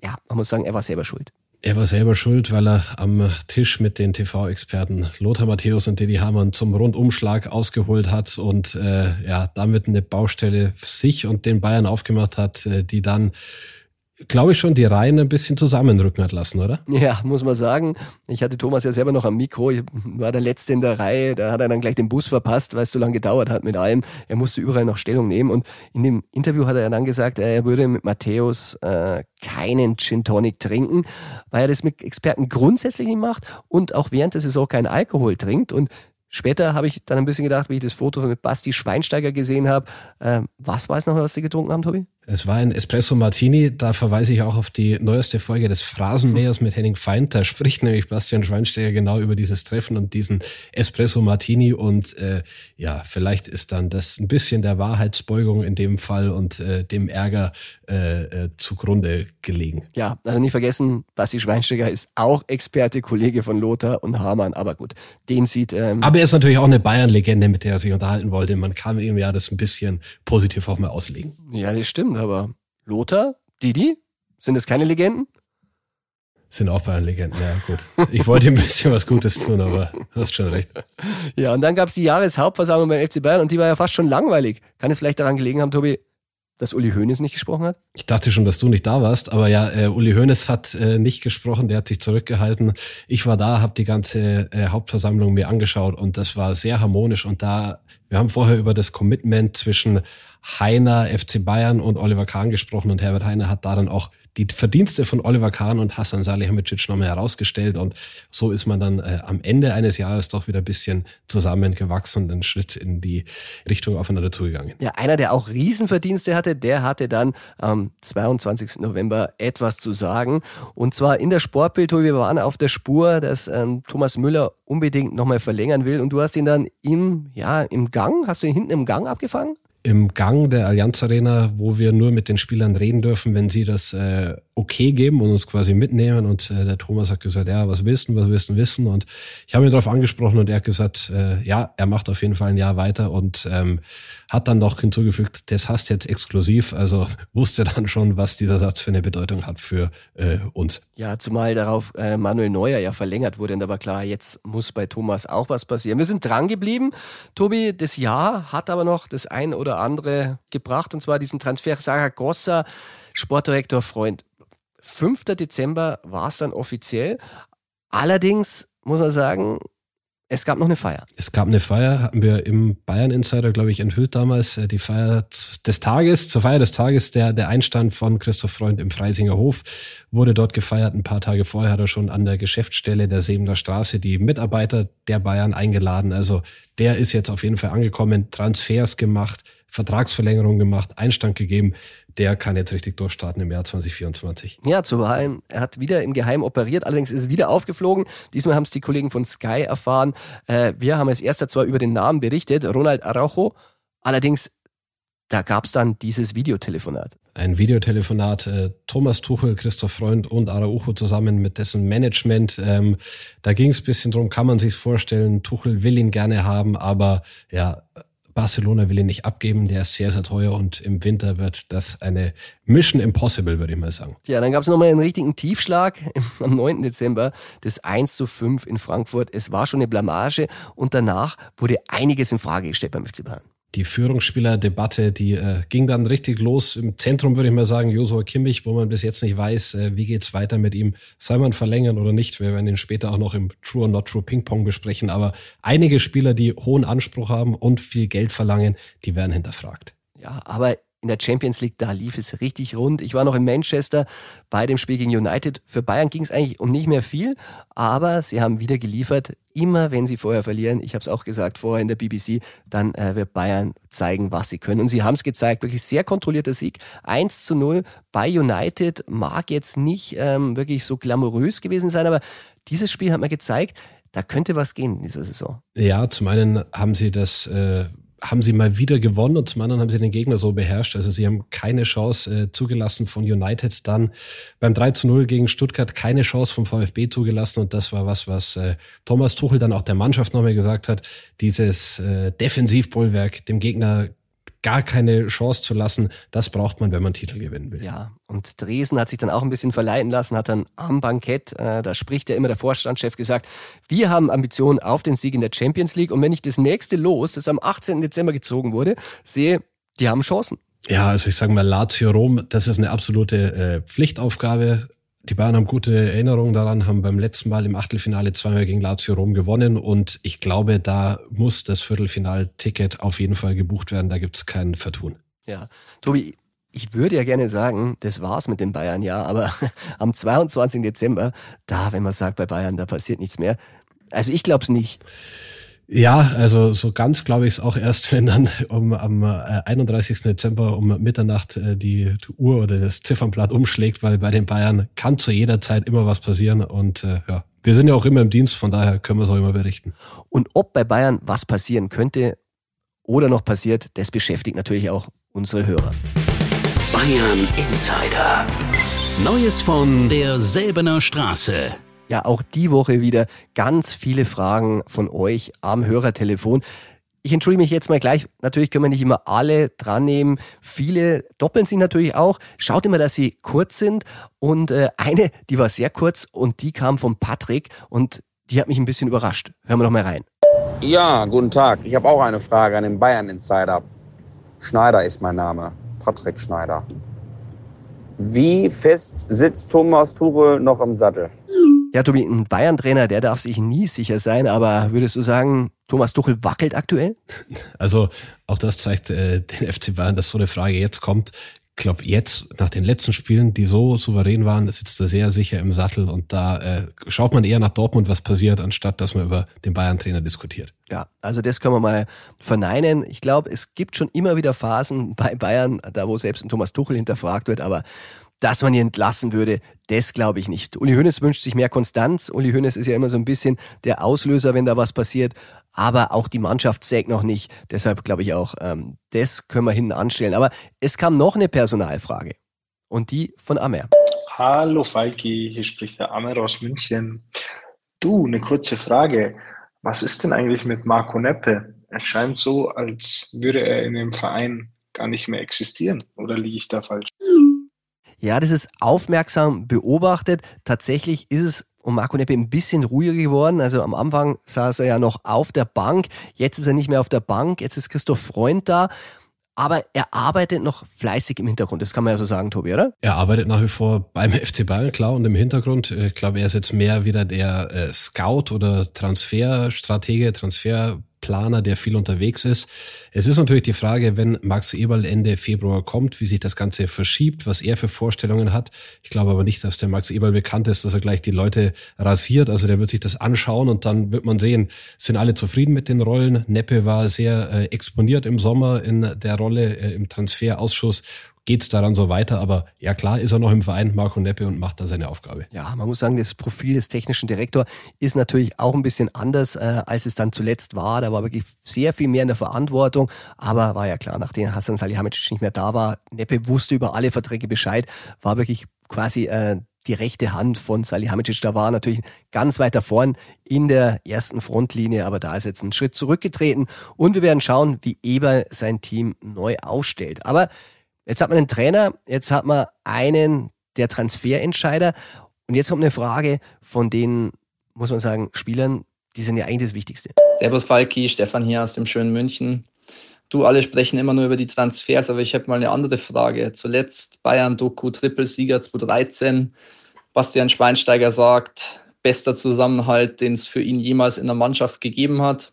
Speaker 3: ja, man muss sagen, er war selber schuld.
Speaker 8: Er war selber schuld, weil er am Tisch mit den TV-Experten Lothar Matthäus und Didi Hamann zum Rundumschlag ausgeholt hat und äh, ja damit eine Baustelle sich und den Bayern aufgemacht hat, äh, die dann glaube ich, schon die Reihen ein bisschen zusammenrücken hat lassen, oder?
Speaker 3: Ja, muss man sagen. Ich hatte Thomas ja selber noch am Mikro. Ich war der Letzte in der Reihe. Da hat er dann gleich den Bus verpasst, weil es so lange gedauert hat mit allem. Er musste überall noch Stellung nehmen. Und in dem Interview hat er dann gesagt, er würde mit Matthäus äh, keinen Gin Tonic trinken, weil er das mit Experten grundsätzlich nicht macht und auch während der Saison keinen Alkohol trinkt. Und Später habe ich dann ein bisschen gedacht, wie ich das Foto mit Basti Schweinsteiger gesehen habe. Äh, was weiß noch, was sie getrunken haben, Tobi?
Speaker 8: Es war ein Espresso Martini, da verweise ich auch auf die neueste Folge des Phrasenmähers mit Henning Feind. Da spricht nämlich Bastian Schweinsteiger genau über dieses Treffen und diesen Espresso Martini. Und äh, ja, vielleicht ist dann das ein bisschen der Wahrheitsbeugung in dem Fall und äh, dem Ärger äh, äh, zugrunde gelegen.
Speaker 3: Ja, also nicht vergessen, Basti Schweinsteiger ist auch Experte, Kollege von Lothar und Hamann. Aber gut, den sieht.
Speaker 8: Ähm Aber er ist natürlich auch eine Bayern-Legende, mit der er sich unterhalten wollte. Man kann ihm ja das ein bisschen positiv auch mal auslegen.
Speaker 3: Ja, das stimmt aber Lothar, Didi, sind das keine Legenden?
Speaker 8: Sind auch bei Legenden, ja gut. Ich wollte ein bisschen was Gutes tun, aber du hast schon recht.
Speaker 3: Ja, und dann gab es die Jahreshauptversammlung beim FC Bayern und die war ja fast schon langweilig. Kann es vielleicht daran gelegen haben, Tobi, dass Uli Hoeneß nicht gesprochen hat?
Speaker 8: Ich dachte schon, dass du nicht da warst, aber ja, äh, Uli Hoeneß hat äh, nicht gesprochen, der hat sich zurückgehalten. Ich war da, habe die ganze äh, Hauptversammlung mir angeschaut und das war sehr harmonisch und da, wir haben vorher über das Commitment zwischen Heiner, FC Bayern und Oliver Kahn gesprochen und Herbert Heiner hat da dann auch die Verdienste von Oliver Kahn und Hassan Salihamidzic nochmal herausgestellt und so ist man dann äh, am Ende eines Jahres doch wieder ein bisschen zusammengewachsen und einen Schritt in die Richtung aufeinander zugegangen.
Speaker 3: Ja, einer, der auch Riesenverdienste hatte, der hatte dann am 22. November etwas zu sagen und zwar in der Sportbild, wir waren auf der Spur, dass ähm, Thomas Müller unbedingt nochmal verlängern will und du hast ihn dann im, ja, im Gang, hast du ihn hinten im Gang abgefangen?
Speaker 8: Im Gang der Allianz Arena, wo wir nur mit den Spielern reden dürfen, wenn sie das äh, okay geben und uns quasi mitnehmen. Und äh, der Thomas hat gesagt, ja, was willst du, was willst du wissen? Und ich habe ihn darauf angesprochen und er hat gesagt, äh, ja, er macht auf jeden Fall ein Jahr weiter und ähm, hat dann noch hinzugefügt, das hast jetzt exklusiv. Also <laughs> wusste dann schon, was dieser Satz für eine Bedeutung hat für äh, uns.
Speaker 3: Ja, zumal darauf äh, Manuel Neuer ja verlängert wurde. Und da war klar, jetzt muss bei Thomas auch was passieren. Wir sind dran geblieben. Tobi, das Jahr hat aber noch das ein oder andere gebracht. Und zwar diesen Transfer Saragossa, Sportdirektor Freund. 5. Dezember war es dann offiziell. Allerdings muss man sagen, es gab noch eine Feier.
Speaker 8: Es gab eine Feier, hatten wir im Bayern Insider, glaube ich, enthüllt damals. Äh, die Feier des Tages, zur Feier des Tages, der, der Einstand von Christoph Freund im Freisinger Hof wurde dort gefeiert. Ein paar Tage vorher hat er schon an der Geschäftsstelle der Sebener Straße die Mitarbeiter der Bayern eingeladen. Also der ist jetzt auf jeden Fall angekommen, Transfers gemacht, Vertragsverlängerung gemacht, Einstand gegeben der kann jetzt richtig durchstarten im Jahr 2024.
Speaker 3: Ja, zumal er hat wieder im Geheim operiert, allerdings ist es wieder aufgeflogen. Diesmal haben es die Kollegen von Sky erfahren. Äh, wir haben als erster zwar über den Namen berichtet, Ronald Araujo, allerdings da gab es dann dieses Videotelefonat.
Speaker 8: Ein Videotelefonat, äh, Thomas Tuchel, Christoph Freund und Araujo zusammen mit dessen Management. Ähm, da ging es ein bisschen drum, kann man sich vorstellen, Tuchel will ihn gerne haben, aber ja, Barcelona will ihn nicht abgeben, der ist sehr, sehr teuer und im Winter wird das eine Mission Impossible, würde ich mal sagen.
Speaker 3: Ja, dann gab es nochmal einen richtigen Tiefschlag <laughs> am 9. Dezember, das 1 zu 5 in Frankfurt. Es war schon eine Blamage und danach wurde einiges in Frage gestellt beim FC Bayern
Speaker 8: die Führungsspielerdebatte, die äh, ging dann richtig los. Im Zentrum würde ich mal sagen, Josua Kimmich, wo man bis jetzt nicht weiß, äh, wie geht's weiter mit ihm. Soll man verlängern oder nicht? Wir werden ihn später auch noch im True or Not True Ping Pong besprechen. Aber einige Spieler, die hohen Anspruch haben und viel Geld verlangen, die werden hinterfragt.
Speaker 3: Ja, aber in der Champions League, da lief es richtig rund. Ich war noch in Manchester bei dem Spiel gegen United. Für Bayern ging es eigentlich um nicht mehr viel, aber sie haben wieder geliefert. Immer wenn sie vorher verlieren, ich habe es auch gesagt vorher in der BBC, dann äh, wird Bayern zeigen, was sie können. Und sie haben es gezeigt, wirklich sehr kontrollierter Sieg. 1 zu 0 bei United mag jetzt nicht ähm, wirklich so glamourös gewesen sein, aber dieses Spiel hat mir gezeigt, da könnte was gehen in dieser Saison.
Speaker 8: Ja, zum einen haben sie das äh, haben sie mal wieder gewonnen und zum anderen haben sie den Gegner so beherrscht. Also sie haben keine Chance äh, zugelassen von United. Dann beim 3 zu 0 gegen Stuttgart keine Chance vom VfB zugelassen und das war was, was äh, Thomas Tuchel dann auch der Mannschaft nochmal gesagt hat. Dieses äh, Defensivbollwerk dem Gegner gar keine Chance zu lassen, das braucht man, wenn man Titel gewinnen will.
Speaker 3: Ja, und Dresden hat sich dann auch ein bisschen verleiten lassen, hat dann am Bankett, äh, da spricht ja immer der Vorstandschef, gesagt, wir haben Ambitionen auf den Sieg in der Champions League und wenn ich das nächste Los, das am 18. Dezember gezogen wurde, sehe, die haben Chancen.
Speaker 8: Ja, also ich sage mal, Lazio Rom, das ist eine absolute äh, Pflichtaufgabe die Bayern haben gute Erinnerungen daran, haben beim letzten Mal im Achtelfinale zweimal gegen Lazio Rom gewonnen und ich glaube, da muss das Viertelfinalticket auf jeden Fall gebucht werden. Da gibt es kein Vertun.
Speaker 3: Ja, Tobi, ich würde ja gerne sagen, das war's mit den Bayern, ja, aber <laughs> am 22. Dezember, da, wenn man sagt, bei Bayern, da passiert nichts mehr. Also ich glaube es nicht.
Speaker 8: Ja, also so ganz glaube ich es auch erst, <laughs> wenn dann um, am 31. Äh, Dezember um Mitternacht äh, die Uhr oder das Ziffernblatt umschlägt, weil bei den Bayern kann zu jeder Zeit immer was passieren und äh, ja, wir sind ja auch immer im Dienst, von daher können wir es auch immer berichten.
Speaker 3: Und ob bei Bayern was passieren könnte oder noch passiert, das beschäftigt natürlich auch unsere Hörer.
Speaker 2: Bayern Insider. Neues von der Selbener Straße.
Speaker 3: Ja, auch die Woche wieder ganz viele Fragen von euch am Hörertelefon. Ich entschuldige mich jetzt mal gleich. Natürlich können wir nicht immer alle dran nehmen. Viele doppeln sie natürlich auch. Schaut immer, dass sie kurz sind. Und äh, eine, die war sehr kurz und die kam von Patrick und die hat mich ein bisschen überrascht. Hören wir noch mal rein.
Speaker 13: Ja, guten Tag. Ich habe auch eine Frage an den Bayern Insider. Schneider ist mein Name. Patrick Schneider. Wie fest sitzt Thomas Tuchel noch im Sattel?
Speaker 3: Ja, Tobi, ein Bayern-Trainer, der darf sich nie sicher sein, aber würdest du sagen, Thomas Tuchel wackelt aktuell?
Speaker 8: Also auch das zeigt äh, den <laughs> FC Bayern, dass so eine Frage jetzt kommt. Ich glaube, jetzt, nach den letzten Spielen, die so souverän waren, sitzt er sehr sicher im Sattel und da äh, schaut man eher nach Dortmund, was passiert, anstatt dass man über den Bayern-Trainer diskutiert.
Speaker 3: Ja, also das können wir mal verneinen. Ich glaube, es gibt schon immer wieder Phasen bei Bayern, da wo selbst ein Thomas Tuchel hinterfragt wird, aber dass man ihn entlassen würde, das glaube ich nicht. Uli Hoeneß wünscht sich mehr Konstanz. Uli Hoeneß ist ja immer so ein bisschen der Auslöser, wenn da was passiert. Aber auch die Mannschaft sägt noch nicht. Deshalb glaube ich auch, ähm, das können wir hinten anstellen. Aber es kam noch eine Personalfrage. Und die von Amer.
Speaker 14: Hallo Falki, hier spricht der Amer aus München. Du, eine kurze Frage. Was ist denn eigentlich mit Marco Neppe? Es scheint so, als würde er in dem Verein gar nicht mehr existieren. Oder liege ich da falsch?
Speaker 3: Ja, das ist aufmerksam beobachtet. Tatsächlich ist es um Marco Neppe ein bisschen ruhiger geworden. Also am Anfang saß er ja noch auf der Bank. Jetzt ist er nicht mehr auf der Bank. Jetzt ist Christoph Freund da. Aber er arbeitet noch fleißig im Hintergrund. Das kann man ja so sagen, Tobi, oder?
Speaker 8: Er arbeitet nach wie vor beim <laughs> FC Bayern, klar, und im Hintergrund. Ich glaube, er ist jetzt mehr wieder der äh, Scout oder Transferstratege, Transfer Planer, der viel unterwegs ist. Es ist natürlich die Frage, wenn Max Eberl Ende Februar kommt, wie sich das Ganze verschiebt, was er für Vorstellungen hat. Ich glaube aber nicht, dass der Max Eberl bekannt ist, dass er gleich die Leute rasiert. Also der wird sich das anschauen und dann wird man sehen, sind alle zufrieden mit den Rollen. Neppe war sehr äh, exponiert im Sommer in der Rolle äh, im Transferausschuss geht es daran so weiter. Aber ja klar, ist er noch im Verein, Marco Neppe, und macht da seine Aufgabe.
Speaker 3: Ja, man muss sagen, das Profil des technischen Direktors ist natürlich auch ein bisschen anders, äh, als es dann zuletzt war. Da war wirklich sehr viel mehr in der Verantwortung. Aber war ja klar, nachdem Hassan Salihamidzic nicht mehr da war, Neppe wusste über alle Verträge Bescheid, war wirklich quasi äh, die rechte Hand von Salihamidzic. Da war natürlich ganz weiter vorn in der ersten Frontlinie, aber da ist jetzt ein Schritt zurückgetreten und wir werden schauen, wie Eber sein Team neu aufstellt. Aber Jetzt hat man einen Trainer, jetzt hat man einen der Transferentscheider und jetzt kommt eine Frage von den, muss man sagen, Spielern, die sind ja eigentlich das Wichtigste.
Speaker 15: Servus Falki, Stefan hier aus dem schönen München. Du, alle sprechen immer nur über die Transfers, aber ich habe mal eine andere Frage. Zuletzt Bayern-Doku, Trippelsieger 2013. Bastian Schweinsteiger sagt, bester Zusammenhalt, den es für ihn jemals in der Mannschaft gegeben hat.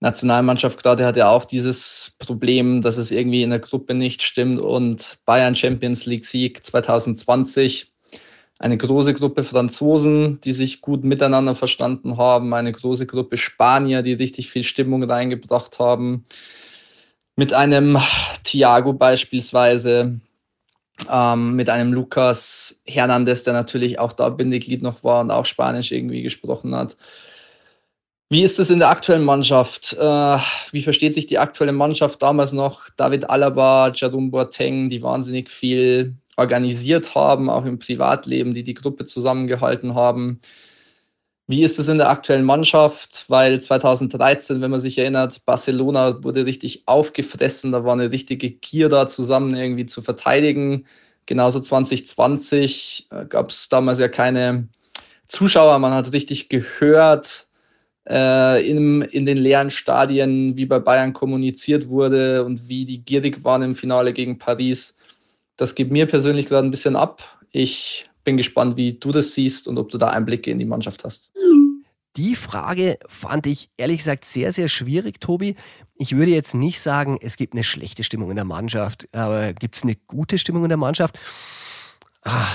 Speaker 15: Nationalmannschaft gerade hat ja auch dieses Problem, dass es irgendwie in der Gruppe nicht stimmt und Bayern Champions League Sieg 2020. Eine große Gruppe Franzosen, die sich gut miteinander verstanden haben, eine große Gruppe Spanier, die richtig viel Stimmung reingebracht haben. Mit einem Thiago beispielsweise, ähm, mit einem Lucas Hernandez, der natürlich auch da Bindeglied noch war und auch Spanisch irgendwie gesprochen hat. Wie ist es in der aktuellen Mannschaft? Äh, wie versteht sich die aktuelle Mannschaft damals noch? David Alaba, Jadon Boateng, die wahnsinnig viel organisiert haben, auch im Privatleben, die die Gruppe zusammengehalten haben. Wie ist es in der aktuellen Mannschaft? Weil 2013, wenn man sich erinnert, Barcelona wurde richtig aufgefressen, da war eine richtige Gier da zusammen irgendwie zu verteidigen. Genauso 2020 äh, gab es damals ja keine Zuschauer, man hat richtig gehört, äh, in, in den leeren Stadien, wie bei Bayern kommuniziert wurde und wie die gierig waren im Finale gegen Paris. Das gibt mir persönlich gerade ein bisschen ab. Ich bin gespannt, wie du das siehst und ob du da Einblicke in die Mannschaft hast.
Speaker 3: Die Frage fand ich ehrlich gesagt sehr, sehr schwierig, Tobi. Ich würde jetzt nicht sagen, es gibt eine schlechte Stimmung in der Mannschaft, aber gibt es eine gute Stimmung in der Mannschaft? Ah,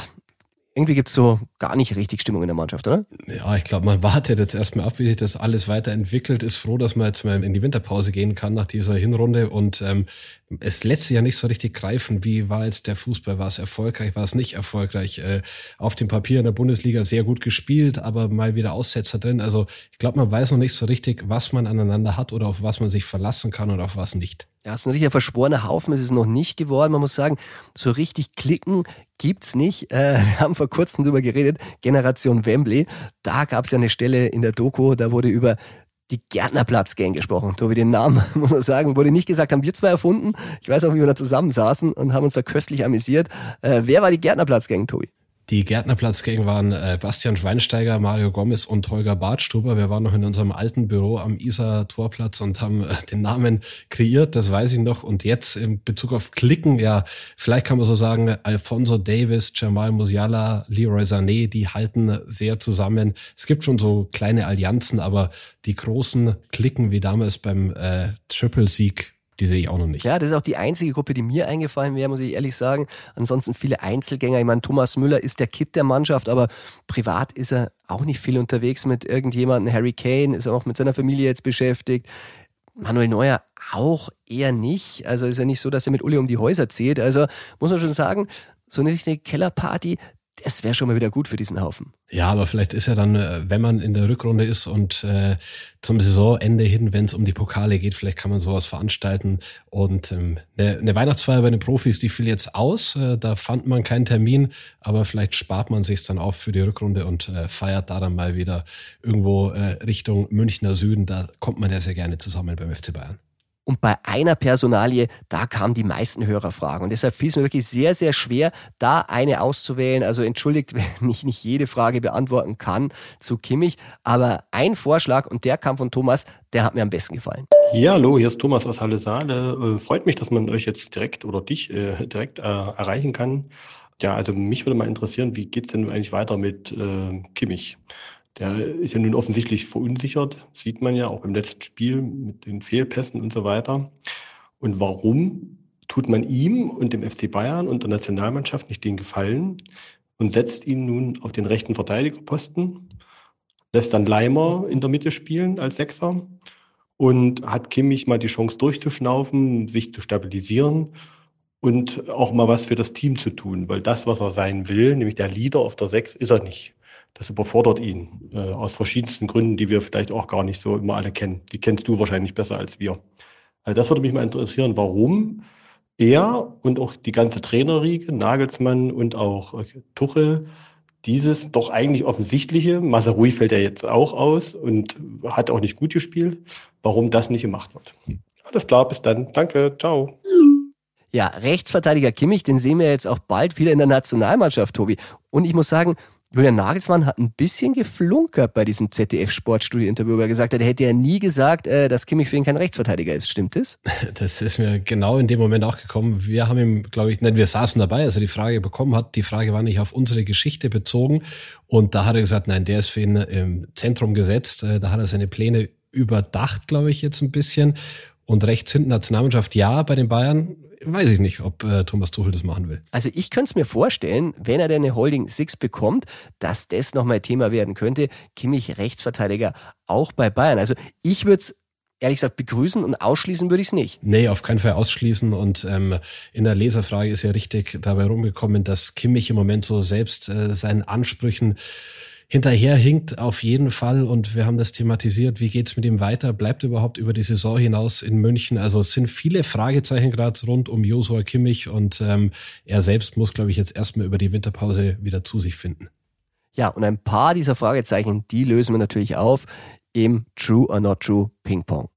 Speaker 3: irgendwie gibt's so gar nicht richtig Stimmung in der Mannschaft, oder?
Speaker 8: Ja, ich glaube, man wartet jetzt erstmal ab, wie sich das alles weiterentwickelt. Ist froh, dass man jetzt mal in die Winterpause gehen kann nach dieser Hinrunde. Und ähm, es lässt sich ja nicht so richtig greifen, wie war jetzt der Fußball, war es erfolgreich, war es nicht erfolgreich. Äh, auf dem Papier in der Bundesliga sehr gut gespielt, aber mal wieder Aussetzer drin. Also ich glaube, man weiß noch nicht so richtig, was man aneinander hat oder auf was man sich verlassen kann oder auf was nicht.
Speaker 3: Ja, es ist natürlich ein verschworener Haufen, ist es noch nicht geworden. Man muss sagen, so richtig klicken gibt's nicht. Äh, wir haben vor kurzem drüber geredet, Generation Wembley. Da gab's ja eine Stelle in der Doku, da wurde über die Gärtnerplatz-Gang gesprochen. Wie den Namen, <laughs> muss man sagen, wurde nicht gesagt, haben wir zwei erfunden. Ich weiß auch, wie wir da zusammensaßen und haben uns da köstlich amüsiert. Äh, wer war die Gärtnerplatz-Gang, Tobi?
Speaker 8: Die Gärtnerplatzgänge waren äh, Bastian Schweinsteiger, Mario Gomez und Holger Bartstuber. Wir waren noch in unserem alten Büro am Isar Torplatz und haben äh, den Namen kreiert, das weiß ich noch. Und jetzt in Bezug auf Klicken, ja, vielleicht kann man so sagen, Alfonso Davis, Jamal Musiala, Leroy Sané, die halten sehr zusammen. Es gibt schon so kleine Allianzen, aber die großen Klicken wie damals beim äh, Triple-Sieg die sehe ich auch noch nicht.
Speaker 3: Ja, das ist auch die einzige Gruppe, die mir eingefallen wäre, muss ich ehrlich sagen. Ansonsten viele Einzelgänger. Ich meine, Thomas Müller ist der Kit der Mannschaft, aber privat ist er auch nicht viel unterwegs mit irgendjemandem. Harry Kane ist auch mit seiner Familie jetzt beschäftigt. Manuel Neuer auch eher nicht. Also ist ja nicht so, dass er mit Uli um die Häuser zählt. Also muss man schon sagen, so eine richtige Kellerparty, das wäre schon mal wieder gut für diesen Haufen.
Speaker 8: Ja, aber vielleicht ist ja dann, äh, wenn man in der Rückrunde ist und äh, zum Saisonende hin, wenn es um die Pokale geht, vielleicht kann man sowas veranstalten. Und ähm, eine, eine Weihnachtsfeier bei den Profis, die fiel jetzt aus. Äh, da fand man keinen Termin, aber vielleicht spart man sich dann auf für die Rückrunde und äh, feiert da dann mal wieder irgendwo äh, Richtung Münchner Süden. Da kommt man ja sehr gerne zusammen beim FC Bayern.
Speaker 3: Und bei einer Personalie, da kamen die meisten Hörerfragen. Und deshalb fiel es mir wirklich sehr, sehr schwer, da eine auszuwählen. Also entschuldigt, <laughs> wenn ich nicht jede Frage beantworten kann zu Kimmich. Aber ein Vorschlag, und der kam von Thomas, der hat mir am besten gefallen.
Speaker 16: Ja, hallo, hier ist Thomas aus Halle Saale. Äh, freut mich, dass man euch jetzt direkt oder dich äh, direkt äh, erreichen kann. Ja, also mich würde mal interessieren, wie geht's denn eigentlich weiter mit äh, Kimmich? Der ist ja nun offensichtlich verunsichert, sieht man ja auch im letzten Spiel mit den Fehlpässen und so weiter. Und warum tut man ihm und dem FC Bayern und der Nationalmannschaft nicht den Gefallen und setzt ihn nun auf den rechten Verteidigerposten, lässt dann Leimer in der Mitte spielen als Sechser und hat Kimmich mal die Chance durchzuschnaufen, sich zu stabilisieren und auch mal was für das Team zu tun, weil das, was er sein will, nämlich der Leader auf der Sechs, ist er nicht das überfordert ihn äh, aus verschiedensten Gründen, die wir vielleicht auch gar nicht so immer alle kennen. Die kennst du wahrscheinlich besser als wir. Also das würde mich mal interessieren, warum er und auch die ganze Trainerriege, Nagelsmann und auch äh, Tuchel, dieses doch eigentlich offensichtliche, Masarui fällt ja jetzt auch aus und hat auch nicht gut gespielt, warum das nicht gemacht wird. Alles klar, bis dann. Danke, ciao.
Speaker 3: Ja, Rechtsverteidiger Kimmich, den sehen wir jetzt auch bald wieder in der Nationalmannschaft, Tobi. Und ich muss sagen, Julian Nagelsmann hat ein bisschen geflunkert bei diesem ZDF-Sportstudio-Interview, wo er gesagt hat, er hätte ja nie gesagt, äh, dass Kimmich für ihn kein Rechtsverteidiger ist. Stimmt das? <laughs>
Speaker 8: Das ist mir genau in dem Moment auch gekommen. Wir haben ihm, glaube ich, nein, wir saßen dabei, als er die Frage bekommen hat. Die Frage war nicht auf unsere Geschichte bezogen. Und da hat er gesagt, nein, der ist für ihn im Zentrum gesetzt. Äh, da hat er seine Pläne überdacht, glaube ich, jetzt ein bisschen. Und rechts hinten Nationalmannschaft, ja, bei den Bayern weiß ich nicht, ob äh, Thomas Tuchel das machen will.
Speaker 3: Also ich könnte es mir vorstellen, wenn er denn eine Holding Six bekommt, dass das nochmal Thema werden könnte. Kimmich Rechtsverteidiger auch bei Bayern. Also ich würde es ehrlich gesagt begrüßen und ausschließen würde ich es nicht.
Speaker 8: Nee, auf keinen Fall ausschließen. Und ähm, in der Leserfrage ist ja richtig dabei rumgekommen, dass Kimmich im Moment so selbst äh, seinen Ansprüchen hinterherhinkt auf jeden Fall und wir haben das thematisiert, wie geht's mit ihm weiter, bleibt überhaupt über die Saison hinaus in München, also es sind viele Fragezeichen gerade rund um Josua Kimmich und ähm, er selbst muss, glaube ich, jetzt erstmal über die Winterpause wieder zu sich finden.
Speaker 3: Ja, und ein paar dieser Fragezeichen, die lösen wir natürlich auf im True or Not True Ping Pong.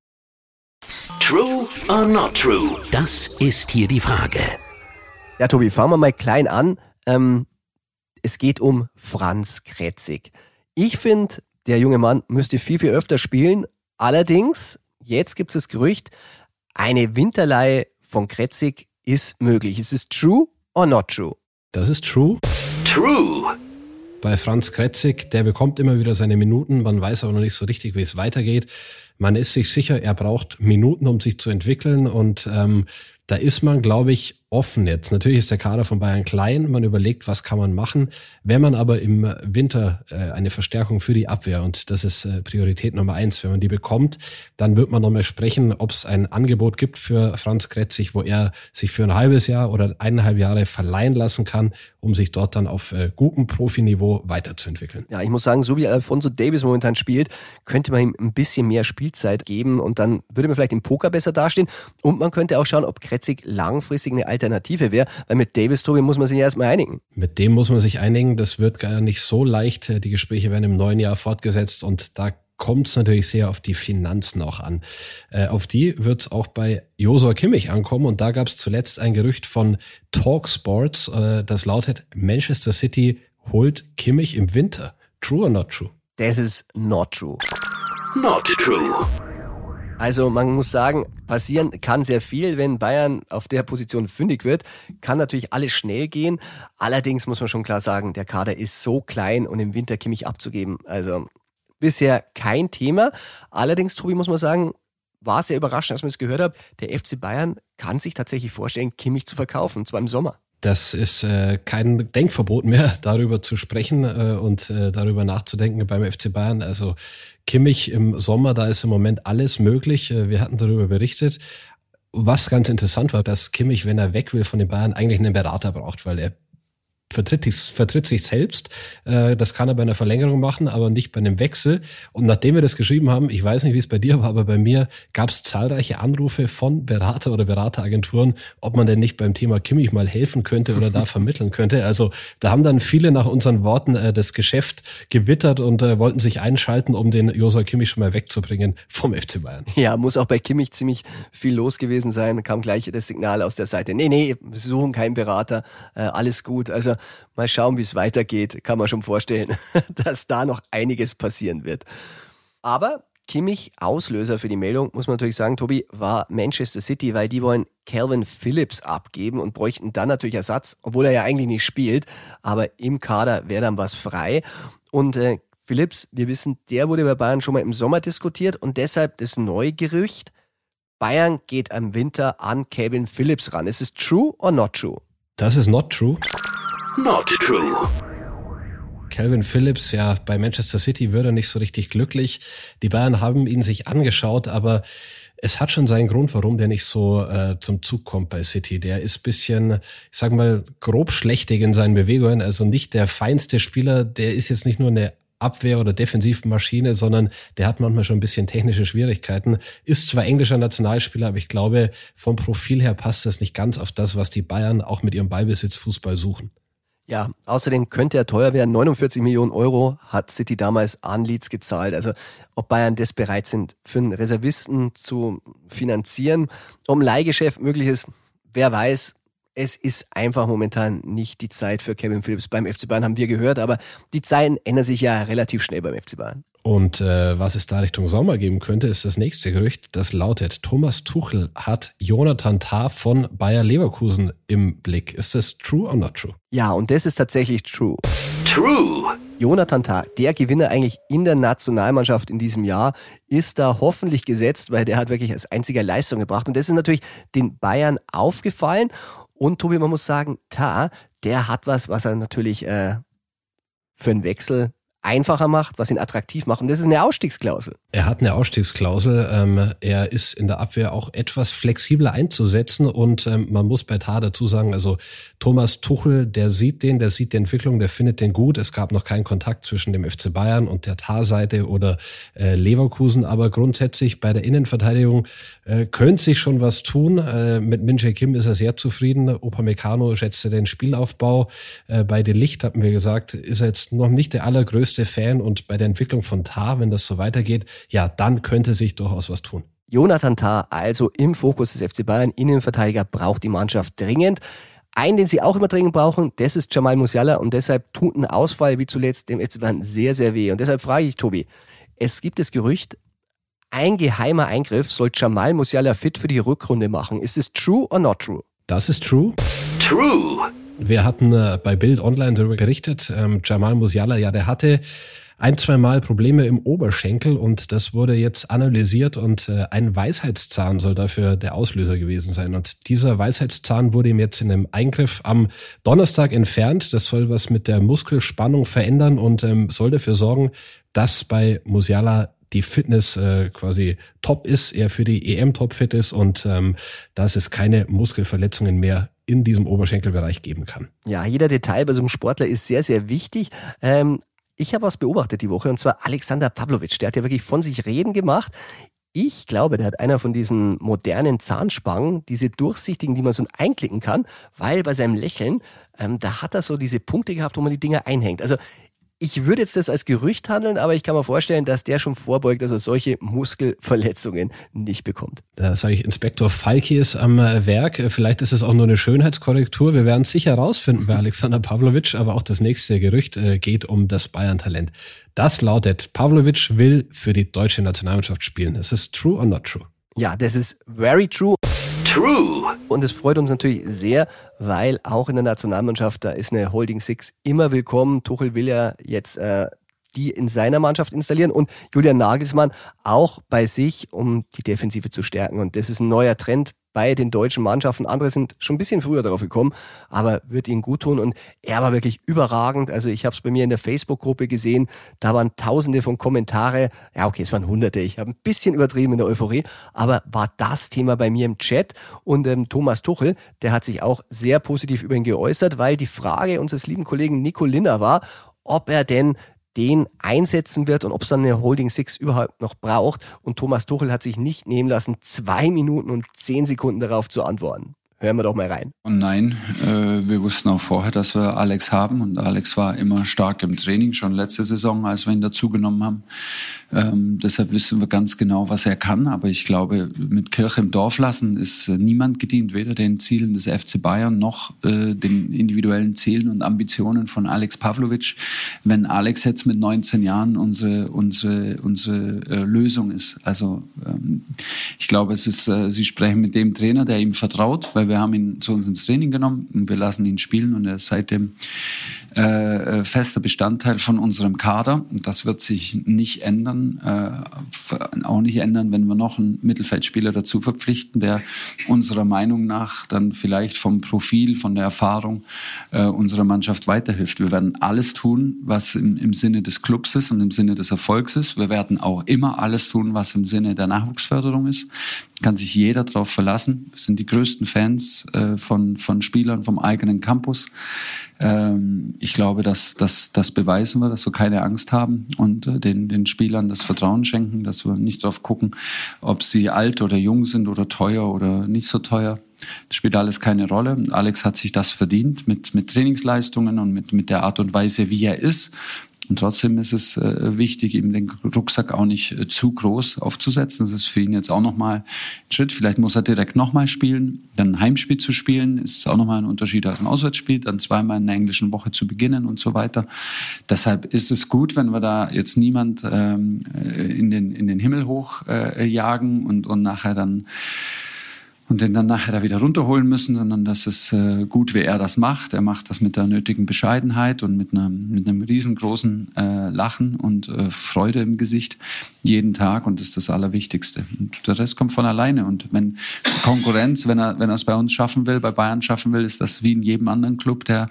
Speaker 2: True or Not True? Das ist hier die Frage.
Speaker 3: Ja, Tobi, fangen wir mal klein an. Ähm, es geht um Franz Kretzig. Ich finde, der junge Mann müsste viel, viel öfter spielen. Allerdings, jetzt gibt es das Gerücht, eine Winterleihe von Kretzig ist möglich. Ist es true or not true?
Speaker 8: Das ist true.
Speaker 2: True.
Speaker 8: Bei Franz Kretzig, der bekommt immer wieder seine Minuten, man weiß aber noch nicht so richtig, wie es weitergeht. Man ist sich sicher, er braucht Minuten, um sich zu entwickeln und ähm, da ist man, glaube ich, offen jetzt. Natürlich ist der Kader von Bayern klein, man überlegt, was kann man machen. Wenn man aber im Winter äh, eine Verstärkung für die Abwehr, und das ist äh, Priorität Nummer eins, wenn man die bekommt, dann wird man nochmal sprechen, ob es ein Angebot gibt für Franz Kretzig, wo er sich für ein halbes Jahr oder eineinhalb Jahre verleihen lassen kann, um sich dort dann auf äh, gutem Profiniveau weiterzuentwickeln.
Speaker 3: Ja, ich muss sagen, so wie Alfonso Davis momentan spielt, könnte man ihm ein bisschen mehr Spielzeit geben und dann würde man vielleicht im Poker besser dastehen und man könnte auch schauen, ob Kretzig langfristig eine Alternative wäre, weil mit Davis, Tobi, muss man sich erstmal einigen.
Speaker 8: Mit dem muss man sich einigen, das wird gar nicht so leicht. Die Gespräche werden im neuen Jahr fortgesetzt und da kommt es natürlich sehr auf die Finanzen auch an. Äh, auf die wird es auch bei Josua Kimmich ankommen und da gab es zuletzt ein Gerücht von Talk Sports, äh, das lautet, Manchester City holt Kimmich im Winter. True or not true?
Speaker 3: Das ist not true.
Speaker 2: Not true.
Speaker 3: Also man muss sagen, passieren kann sehr viel, wenn Bayern auf der Position fündig wird. Kann natürlich alles schnell gehen. Allerdings muss man schon klar sagen, der Kader ist so klein und im Winter Kimmich abzugeben. Also bisher kein Thema. Allerdings, Tobi, muss man sagen, war sehr überraschend, als man es gehört hat. Der FC Bayern kann sich tatsächlich vorstellen, Kimmich zu verkaufen, und zwar im Sommer.
Speaker 8: Das ist äh, kein Denkverbot mehr, <laughs> darüber zu sprechen äh, und äh, darüber nachzudenken beim FC Bayern. Also Kimmich im Sommer, da ist im Moment alles möglich. Äh, wir hatten darüber berichtet. Was ganz interessant war, dass Kimmich, wenn er weg will von den Bayern, eigentlich einen Berater braucht, weil er vertritt, vertritt sich selbst. Äh, das kann er bei einer Verlängerung machen, aber nicht bei einem Wechsel. Und nachdem wir das geschrieben haben, ich weiß nicht, wie es bei dir war, aber bei mir gab es zahlreiche Anrufe von Berater oder Berateragenturen, ob man denn nicht beim Thema Kimmich mal helfen könnte oder da <laughs> vermitteln könnte. Also da haben dann viele nach unseren Worten äh, das Geschäft gewittert und äh, wollten sich einschalten, um den Josua Kimmich schon mal wegzubringen vom FC Bayern.
Speaker 3: Ja, muss auch bei Kimmich ziemlich viel los gewesen sein. Kam gleich das Signal aus der Seite. Nee, nee, wir suchen keinen Berater. Äh, alles gut. Also mal schauen, wie es weitergeht. Kann man schon vorstellen, <laughs> dass da noch einiges passieren wird. Aber Kimmich Auslöser für die Meldung, muss man natürlich sagen, Tobi, war Manchester City, weil die wollen Calvin Phillips abgeben und bräuchten dann natürlich Ersatz, obwohl er ja eigentlich nicht spielt. Aber im Kader wäre dann was frei. Und äh, Phillips, wir wissen, der wurde bei Bayern schon mal im Sommer diskutiert und deshalb das neue Gerücht, Bayern geht am Winter an Calvin Phillips ran. Ist es true or not true?
Speaker 8: Das ist not true.
Speaker 2: Not true.
Speaker 8: Calvin Phillips, ja, bei Manchester City wird er nicht so richtig glücklich. Die Bayern haben ihn sich angeschaut, aber es hat schon seinen Grund, warum der nicht so äh, zum Zug kommt bei City. Der ist bisschen, ich sag mal, grob schlechtig in seinen Bewegungen, also nicht der feinste Spieler. Der ist jetzt nicht nur eine Abwehr- oder Defensivmaschine, sondern der hat manchmal schon ein bisschen technische Schwierigkeiten. Ist zwar englischer Nationalspieler, aber ich glaube, vom Profil her passt das nicht ganz auf das, was die Bayern auch mit ihrem Ballbesitzfußball suchen.
Speaker 3: Ja, außerdem könnte er teuer werden. 49 Millionen Euro hat City damals an Leeds gezahlt. Also ob Bayern das bereit sind, für einen Reservisten zu finanzieren, um Leihgeschäft möglich ist, wer weiß. Es ist einfach momentan nicht die Zeit für Kevin Phillips beim FC Bayern, haben wir gehört, aber die Zeiten ändern sich ja relativ schnell beim FC Bayern.
Speaker 8: Und äh, was es da Richtung Sommer geben könnte, ist das nächste Gerücht, das lautet, Thomas Tuchel hat Jonathan Tah von Bayer Leverkusen im Blick. Ist das true or not true?
Speaker 3: Ja, und das ist tatsächlich true.
Speaker 2: True.
Speaker 3: Jonathan Tah, der Gewinner eigentlich in der Nationalmannschaft in diesem Jahr, ist da hoffentlich gesetzt, weil der hat wirklich als einziger Leistung gebracht. Und das ist natürlich den Bayern aufgefallen. Und Tobi, man muss sagen, Tah, der hat was, was er natürlich äh, für einen Wechsel einfacher macht, was ihn attraktiv macht. Und das ist eine Ausstiegsklausel.
Speaker 8: Er hat eine Ausstiegsklausel. Ähm, er ist in der Abwehr auch etwas flexibler einzusetzen. Und ähm, man muss bei Tar dazu sagen, also Thomas Tuchel, der sieht den, der sieht die Entwicklung, der findet den gut. Es gab noch keinen Kontakt zwischen dem FC Bayern und der Tar-Seite oder äh, Leverkusen. Aber grundsätzlich bei der Innenverteidigung äh, könnte sich schon was tun. Äh, mit Minje Kim ist er sehr zufrieden. Upamecano schätzte den Spielaufbau. Äh, bei De Licht hatten wir gesagt, ist er jetzt noch nicht der allergrößte größte Fan und bei der Entwicklung von Tar, wenn das so weitergeht, ja, dann könnte sich durchaus was tun.
Speaker 3: Jonathan Tar, also im Fokus des FC Bayern, Innenverteidiger, braucht die Mannschaft dringend. Einen, den sie auch immer dringend brauchen, das ist Jamal Musiala und deshalb tut ein Ausfall wie zuletzt dem FC Bayern sehr, sehr weh. Und deshalb frage ich Tobi, es gibt das Gerücht, ein geheimer Eingriff soll Jamal Musiala fit für die Rückrunde machen. Ist es true or not true?
Speaker 8: Das ist true.
Speaker 2: True.
Speaker 8: Wir hatten äh, bei Bild Online darüber gerichtet. Ähm, Jamal Musiala, ja, der hatte ein, zwei Mal Probleme im Oberschenkel und das wurde jetzt analysiert und äh, ein Weisheitszahn soll dafür der Auslöser gewesen sein. Und dieser Weisheitszahn wurde ihm jetzt in einem Eingriff am Donnerstag entfernt. Das soll was mit der Muskelspannung verändern und ähm, soll dafür sorgen, dass bei Musiala die Fitness äh, quasi top ist, er für die EM topfit ist und ähm, dass es keine Muskelverletzungen mehr in diesem Oberschenkelbereich geben kann.
Speaker 3: Ja, jeder Detail bei so einem Sportler ist sehr, sehr wichtig. Ähm, ich habe was beobachtet die Woche und zwar Alexander Pavlovic. Der hat ja wirklich von sich reden gemacht. Ich glaube, der hat einer von diesen modernen Zahnspangen, diese durchsichtigen, die man so einklicken kann, weil bei seinem Lächeln, ähm, da hat er so diese Punkte gehabt, wo man die Dinger einhängt. Also ich würde jetzt das als Gerücht handeln, aber ich kann mir vorstellen, dass der schon vorbeugt, dass er solche Muskelverletzungen nicht bekommt.
Speaker 8: Da sage ich, Inspektor Falki ist am äh, Werk. Vielleicht ist es auch nur eine Schönheitskorrektur. Wir werden es sicher herausfinden bei Alexander Pavlovic, aber auch das nächste Gerücht äh, geht um das Bayern-Talent. Das lautet, Pavlovic will für die deutsche Nationalmannschaft spielen. Ist es true or not true?
Speaker 3: Ja, das ist very true.
Speaker 2: True.
Speaker 3: Und es freut uns natürlich sehr, weil auch in der Nationalmannschaft, da ist eine Holding Six immer willkommen. Tuchel will ja jetzt äh, die in seiner Mannschaft installieren und Julian Nagelsmann auch bei sich, um die Defensive zu stärken. Und das ist ein neuer Trend bei den deutschen Mannschaften. Andere sind schon ein bisschen früher darauf gekommen, aber wird ihnen gut tun. Und er war wirklich überragend. Also ich habe es bei mir in der Facebook-Gruppe gesehen. Da waren tausende von Kommentare. Ja, okay, es waren hunderte. Ich habe ein bisschen übertrieben in der Euphorie, aber war das Thema bei mir im Chat. Und ähm, Thomas Tuchel, der hat sich auch sehr positiv über ihn geäußert, weil die Frage unseres lieben Kollegen Nico Linner war, ob er denn den einsetzen wird und ob es dann eine Holding Six überhaupt noch braucht. Und Thomas Tuchel hat sich nicht nehmen lassen, zwei Minuten und zehn Sekunden darauf zu antworten. Hören wir doch mal rein.
Speaker 5: Und nein, äh, wir wussten auch vorher, dass wir Alex haben. Und Alex war immer stark im Training, schon letzte Saison, als wir ihn dazugenommen haben. Ähm, deshalb wissen wir ganz genau, was er kann. Aber ich glaube, mit Kirche im Dorf lassen ist äh, niemand gedient, weder den Zielen des FC Bayern noch äh, den individuellen Zielen und Ambitionen von Alex Pavlovic. Wenn Alex jetzt mit 19 Jahren unsere, unsere, unsere äh, Lösung ist. Also ähm, ich glaube, es ist, äh, Sie sprechen mit dem Trainer, der ihm vertraut, weil wir haben ihn zu uns ins Training genommen und wir lassen ihn spielen und er ist seitdem äh, fester Bestandteil von unserem Kader. Und das wird sich nicht ändern, äh, auch nicht ändern, wenn wir noch einen Mittelfeldspieler dazu verpflichten, der unserer Meinung nach dann vielleicht vom Profil, von der Erfahrung äh, unserer Mannschaft weiterhilft. Wir werden alles tun, was im, im Sinne des Clubs ist und im Sinne des Erfolgs ist. Wir werden auch immer alles tun, was im Sinne der Nachwuchsförderung ist. Kann sich jeder darauf verlassen. Wir sind die größten Fans äh, von, von Spielern vom eigenen Campus. Ähm, ich glaube, dass, dass das beweisen wir, dass wir keine Angst haben und äh, den, den Spielern das Vertrauen schenken, dass wir nicht darauf gucken, ob sie alt oder jung sind oder teuer oder nicht so teuer. Das spielt alles keine Rolle. Alex hat sich das verdient mit, mit Trainingsleistungen und mit, mit der Art und Weise, wie er ist. Und trotzdem ist es äh, wichtig, ihm den Rucksack auch nicht äh, zu groß aufzusetzen. Das ist für ihn jetzt auch nochmal ein Schritt. Vielleicht muss er direkt nochmal spielen. Dann ein Heimspiel zu spielen, ist auch nochmal ein Unterschied als ein Auswärtsspiel. Dann zweimal in der englischen Woche zu beginnen und so weiter. Deshalb ist es gut, wenn wir da jetzt niemand ähm, äh, in, den, in den Himmel hoch äh, jagen und, und nachher dann und den dann nachher da wieder runterholen müssen, sondern das ist äh, gut, wie er das macht. Er macht das mit der nötigen Bescheidenheit und mit einem, mit einem riesengroßen äh, Lachen und äh, Freude im Gesicht jeden Tag und das ist das Allerwichtigste. Und der Rest kommt von alleine. Und wenn Konkurrenz, wenn er, wenn er es bei uns schaffen will, bei Bayern schaffen will, ist das wie in jedem anderen Club, der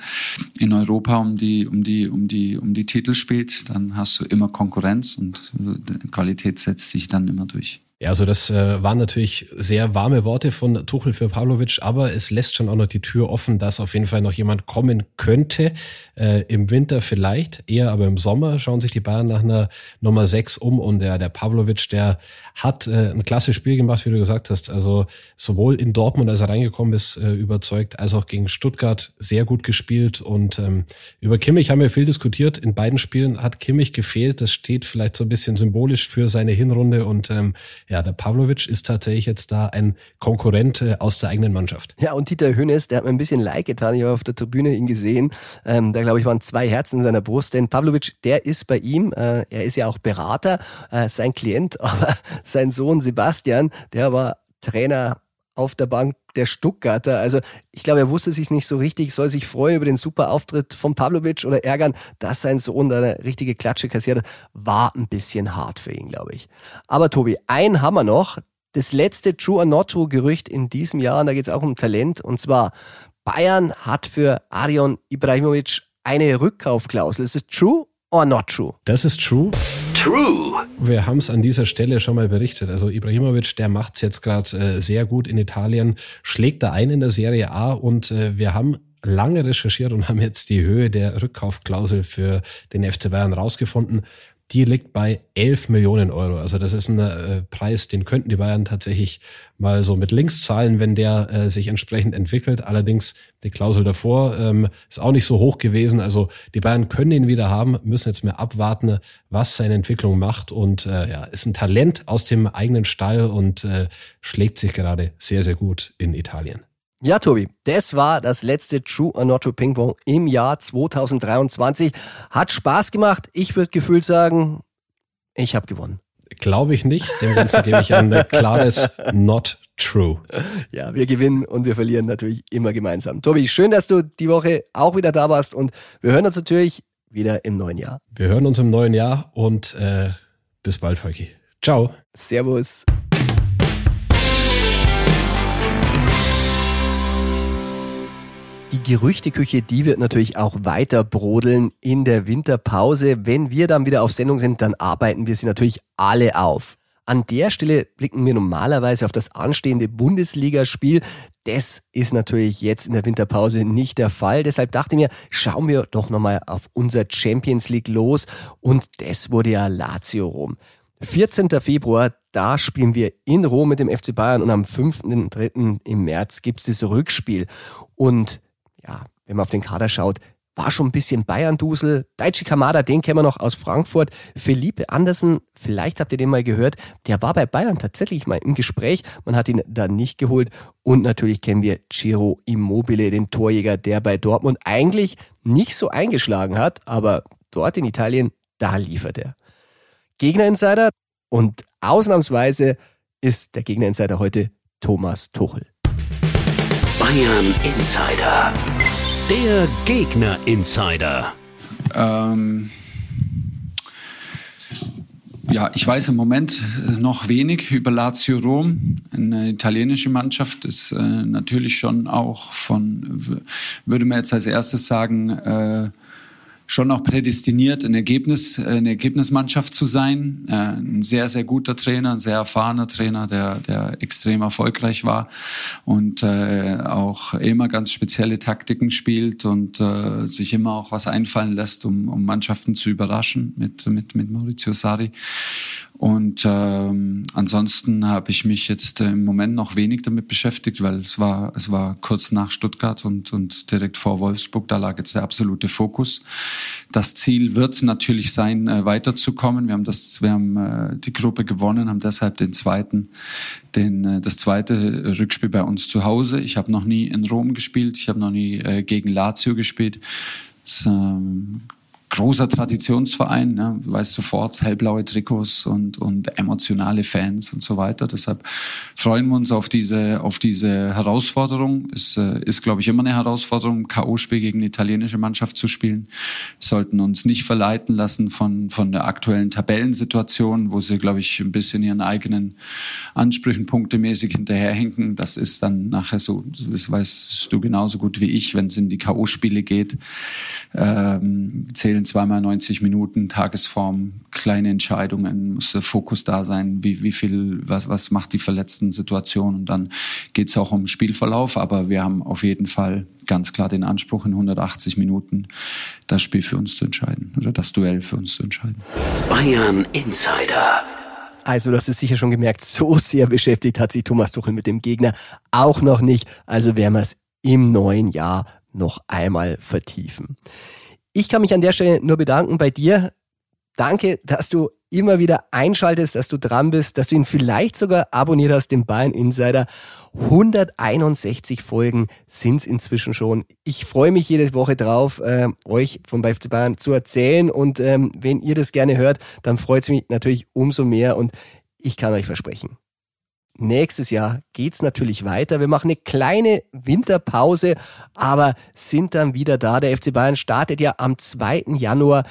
Speaker 5: in Europa um die, um die, um die, um die Titel spielt, dann hast du immer Konkurrenz und äh, Qualität setzt sich dann immer durch.
Speaker 8: Ja, also das äh, waren natürlich sehr warme Worte von Tuchel für Pavlovic, aber es lässt schon auch noch die Tür offen, dass auf jeden Fall noch jemand kommen könnte. Äh, Im Winter vielleicht, eher aber im Sommer schauen sich die Bayern nach einer Nummer 6 um und der, der Pavlovic, der hat äh, ein klasse Spiel gemacht, wie du gesagt hast. Also sowohl in Dortmund, als er reingekommen ist, äh, überzeugt, als auch gegen Stuttgart sehr gut gespielt. Und ähm, über Kimmich haben wir viel diskutiert. In beiden Spielen hat Kimmich gefehlt. Das steht vielleicht so ein bisschen symbolisch für seine Hinrunde und ähm, ja, der Pavlovic ist tatsächlich jetzt da ein Konkurrent äh, aus der eigenen Mannschaft.
Speaker 3: Ja, und Dieter Hönes, der hat mir ein bisschen leid getan. Ich habe auf der Tribüne ihn gesehen. Ähm, da, glaube ich, waren zwei Herzen in seiner Brust. Denn Pavlovic, der ist bei ihm, äh, er ist ja auch Berater, äh, sein Klient, <laughs> aber sein Sohn Sebastian, der war Trainer auf der Bank der Stuttgarter. Also ich glaube, er wusste sich nicht so richtig, soll sich freuen über den super Auftritt von Pavlovic oder ärgern, dass sein Sohn da eine richtige Klatsche kassiert hat. War ein bisschen hart für ihn, glaube ich. Aber Tobi, haben wir noch. Das letzte True or Not True Gerücht in diesem Jahr, und da geht es auch um Talent, und zwar Bayern hat für Arion Ibrahimovic eine Rückkaufklausel. Ist es true or not true?
Speaker 8: Das ist true.
Speaker 2: True.
Speaker 8: Wir haben es an dieser Stelle schon mal berichtet. Also Ibrahimovic, der macht es jetzt gerade äh, sehr gut in Italien, schlägt da ein in der Serie A und äh, wir haben lange recherchiert und haben jetzt die Höhe der Rückkaufklausel für den FC Bayern rausgefunden die liegt bei 11 Millionen Euro. Also das ist ein äh, Preis, den könnten die Bayern tatsächlich mal so mit links zahlen, wenn der äh, sich entsprechend entwickelt. Allerdings die Klausel davor ähm, ist auch nicht so hoch gewesen. Also die Bayern können ihn wieder haben, müssen jetzt mehr abwarten, was seine Entwicklung macht. Und äh, ja, ist ein Talent aus dem eigenen Stall und äh, schlägt sich gerade sehr, sehr gut in Italien.
Speaker 3: Ja, Tobi, das war das letzte True or Not True Ping Pong im Jahr 2023. Hat Spaß gemacht. Ich würde gefühlt sagen, ich habe gewonnen.
Speaker 8: Glaube ich nicht. Dem Ganzen gebe ich ein klares Not True.
Speaker 3: Ja, wir gewinnen und wir verlieren natürlich immer gemeinsam. Tobi, schön, dass du die Woche auch wieder da warst und wir hören uns natürlich wieder im neuen Jahr.
Speaker 8: Wir hören uns im neuen Jahr und äh, bis bald, Falki. Ciao.
Speaker 3: Servus. Die Gerüchteküche, die wird natürlich auch weiter brodeln in der Winterpause. Wenn wir dann wieder auf Sendung sind, dann arbeiten wir sie natürlich alle auf. An der Stelle blicken wir normalerweise auf das anstehende Bundesligaspiel. Das ist natürlich jetzt in der Winterpause nicht der Fall. Deshalb dachte ich mir, schauen wir doch nochmal auf unser Champions League los. Und das wurde ja Lazio Rom. 14. Februar, da spielen wir in Rom mit dem FC Bayern und am 5.3. im März gibt's das Rückspiel. Und ja, wenn man auf den Kader schaut, war schon ein bisschen Bayern-Dusel. Daichi Kamada, den kennen wir noch aus Frankfurt. Felipe Andersen, vielleicht habt ihr den mal gehört, der war bei Bayern tatsächlich mal im Gespräch. Man hat ihn dann nicht geholt. Und natürlich kennen wir Ciro Immobile, den Torjäger, der bei Dortmund eigentlich nicht so eingeschlagen hat, aber dort in Italien, da liefert er. Gegner-Insider und ausnahmsweise ist der Gegner-Insider heute Thomas Tuchel.
Speaker 2: Bayern Insider. Der Gegner Insider.
Speaker 5: Ähm, ja, ich weiß im Moment noch wenig über Lazio Rom. Eine italienische Mannschaft ist äh, natürlich schon auch von, würde man jetzt als erstes sagen, äh, schon auch prädestiniert, ein Ergebnis, eine Ergebnismannschaft zu sein. Äh, ein sehr, sehr guter Trainer, ein sehr erfahrener Trainer, der, der extrem erfolgreich war und äh, auch immer ganz spezielle Taktiken spielt und äh, sich immer auch was einfallen lässt, um, um Mannschaften zu überraschen mit, mit, mit Maurizio Sarri. Und ähm, ansonsten habe ich mich jetzt äh, im Moment noch wenig damit beschäftigt, weil es war es war kurz nach Stuttgart und und direkt vor Wolfsburg. Da lag jetzt der absolute Fokus. Das Ziel wird natürlich sein, äh, weiterzukommen. Wir haben das, wir haben äh, die Gruppe gewonnen, haben deshalb den zweiten, den äh, das zweite Rückspiel bei uns zu Hause. Ich habe noch nie in Rom gespielt. Ich habe noch nie äh, gegen Lazio gespielt. Das, ähm, großer Traditionsverein, ne? du weißt sofort, hellblaue Trikots und, und emotionale Fans und so weiter. Deshalb freuen wir uns auf diese, auf diese Herausforderung. Es äh, ist, glaube ich, immer eine Herausforderung, K.O.-Spiel gegen eine italienische Mannschaft zu spielen. Wir sollten uns nicht verleiten lassen von, von der aktuellen Tabellensituation, wo sie, glaube ich, ein bisschen ihren eigenen Ansprüchen punktemäßig hinterherhinken. Das ist dann nachher so, das weißt du genauso gut wie ich, wenn es in die K.O.-Spiele geht, ähm, zählen zweimal 90 Minuten, Tagesform, kleine Entscheidungen, muss der Fokus da sein, wie, wie viel, was, was macht die verletzten Situation und dann geht es auch um Spielverlauf, aber wir haben auf jeden Fall ganz klar den Anspruch, in 180 Minuten das Spiel für uns zu entscheiden oder das Duell für uns zu entscheiden.
Speaker 2: Bayern Insider.
Speaker 3: Also, das ist sicher schon gemerkt, so sehr beschäftigt hat sich Thomas Tuchel mit dem Gegner auch noch nicht. Also werden wir es im neuen Jahr noch einmal vertiefen. Ich kann mich an der Stelle nur bedanken bei dir. Danke, dass du immer wieder einschaltest, dass du dran bist, dass du ihn vielleicht sogar abonniert hast, den Bayern Insider. 161 Folgen sind es inzwischen schon. Ich freue mich jede Woche drauf, äh, euch von FC Bayern zu erzählen. Und ähm, wenn ihr das gerne hört, dann freut es mich natürlich umso mehr. Und ich kann euch versprechen, nächstes Jahr geht's natürlich weiter. Wir machen eine kleine Winterpause, aber sind dann wieder da. Der FC Bayern startet ja am 2. Januar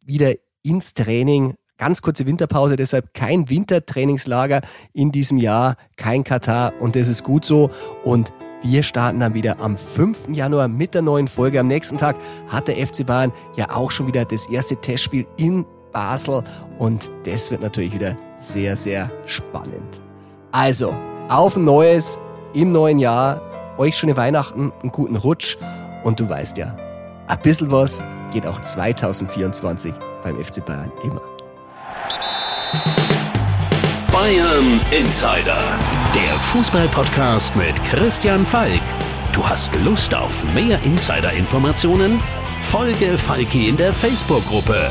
Speaker 3: wieder ins Training. Ganz kurze Winterpause, deshalb kein Wintertrainingslager in diesem Jahr, kein Katar und das ist gut so. Und wir starten dann wieder am 5. Januar mit der neuen Folge. Am nächsten Tag hat der FC Bayern ja auch schon wieder das erste Testspiel in Basel und das wird natürlich wieder sehr, sehr spannend. Also, auf ein neues im neuen Jahr. Euch schöne Weihnachten, einen guten Rutsch und du weißt ja, ein bisschen was geht auch 2024 beim FC Bayern immer.
Speaker 2: Bayern Insider, der Fußballpodcast mit Christian Falk. Du hast Lust auf mehr Insider-Informationen? Folge Falki in der Facebook-Gruppe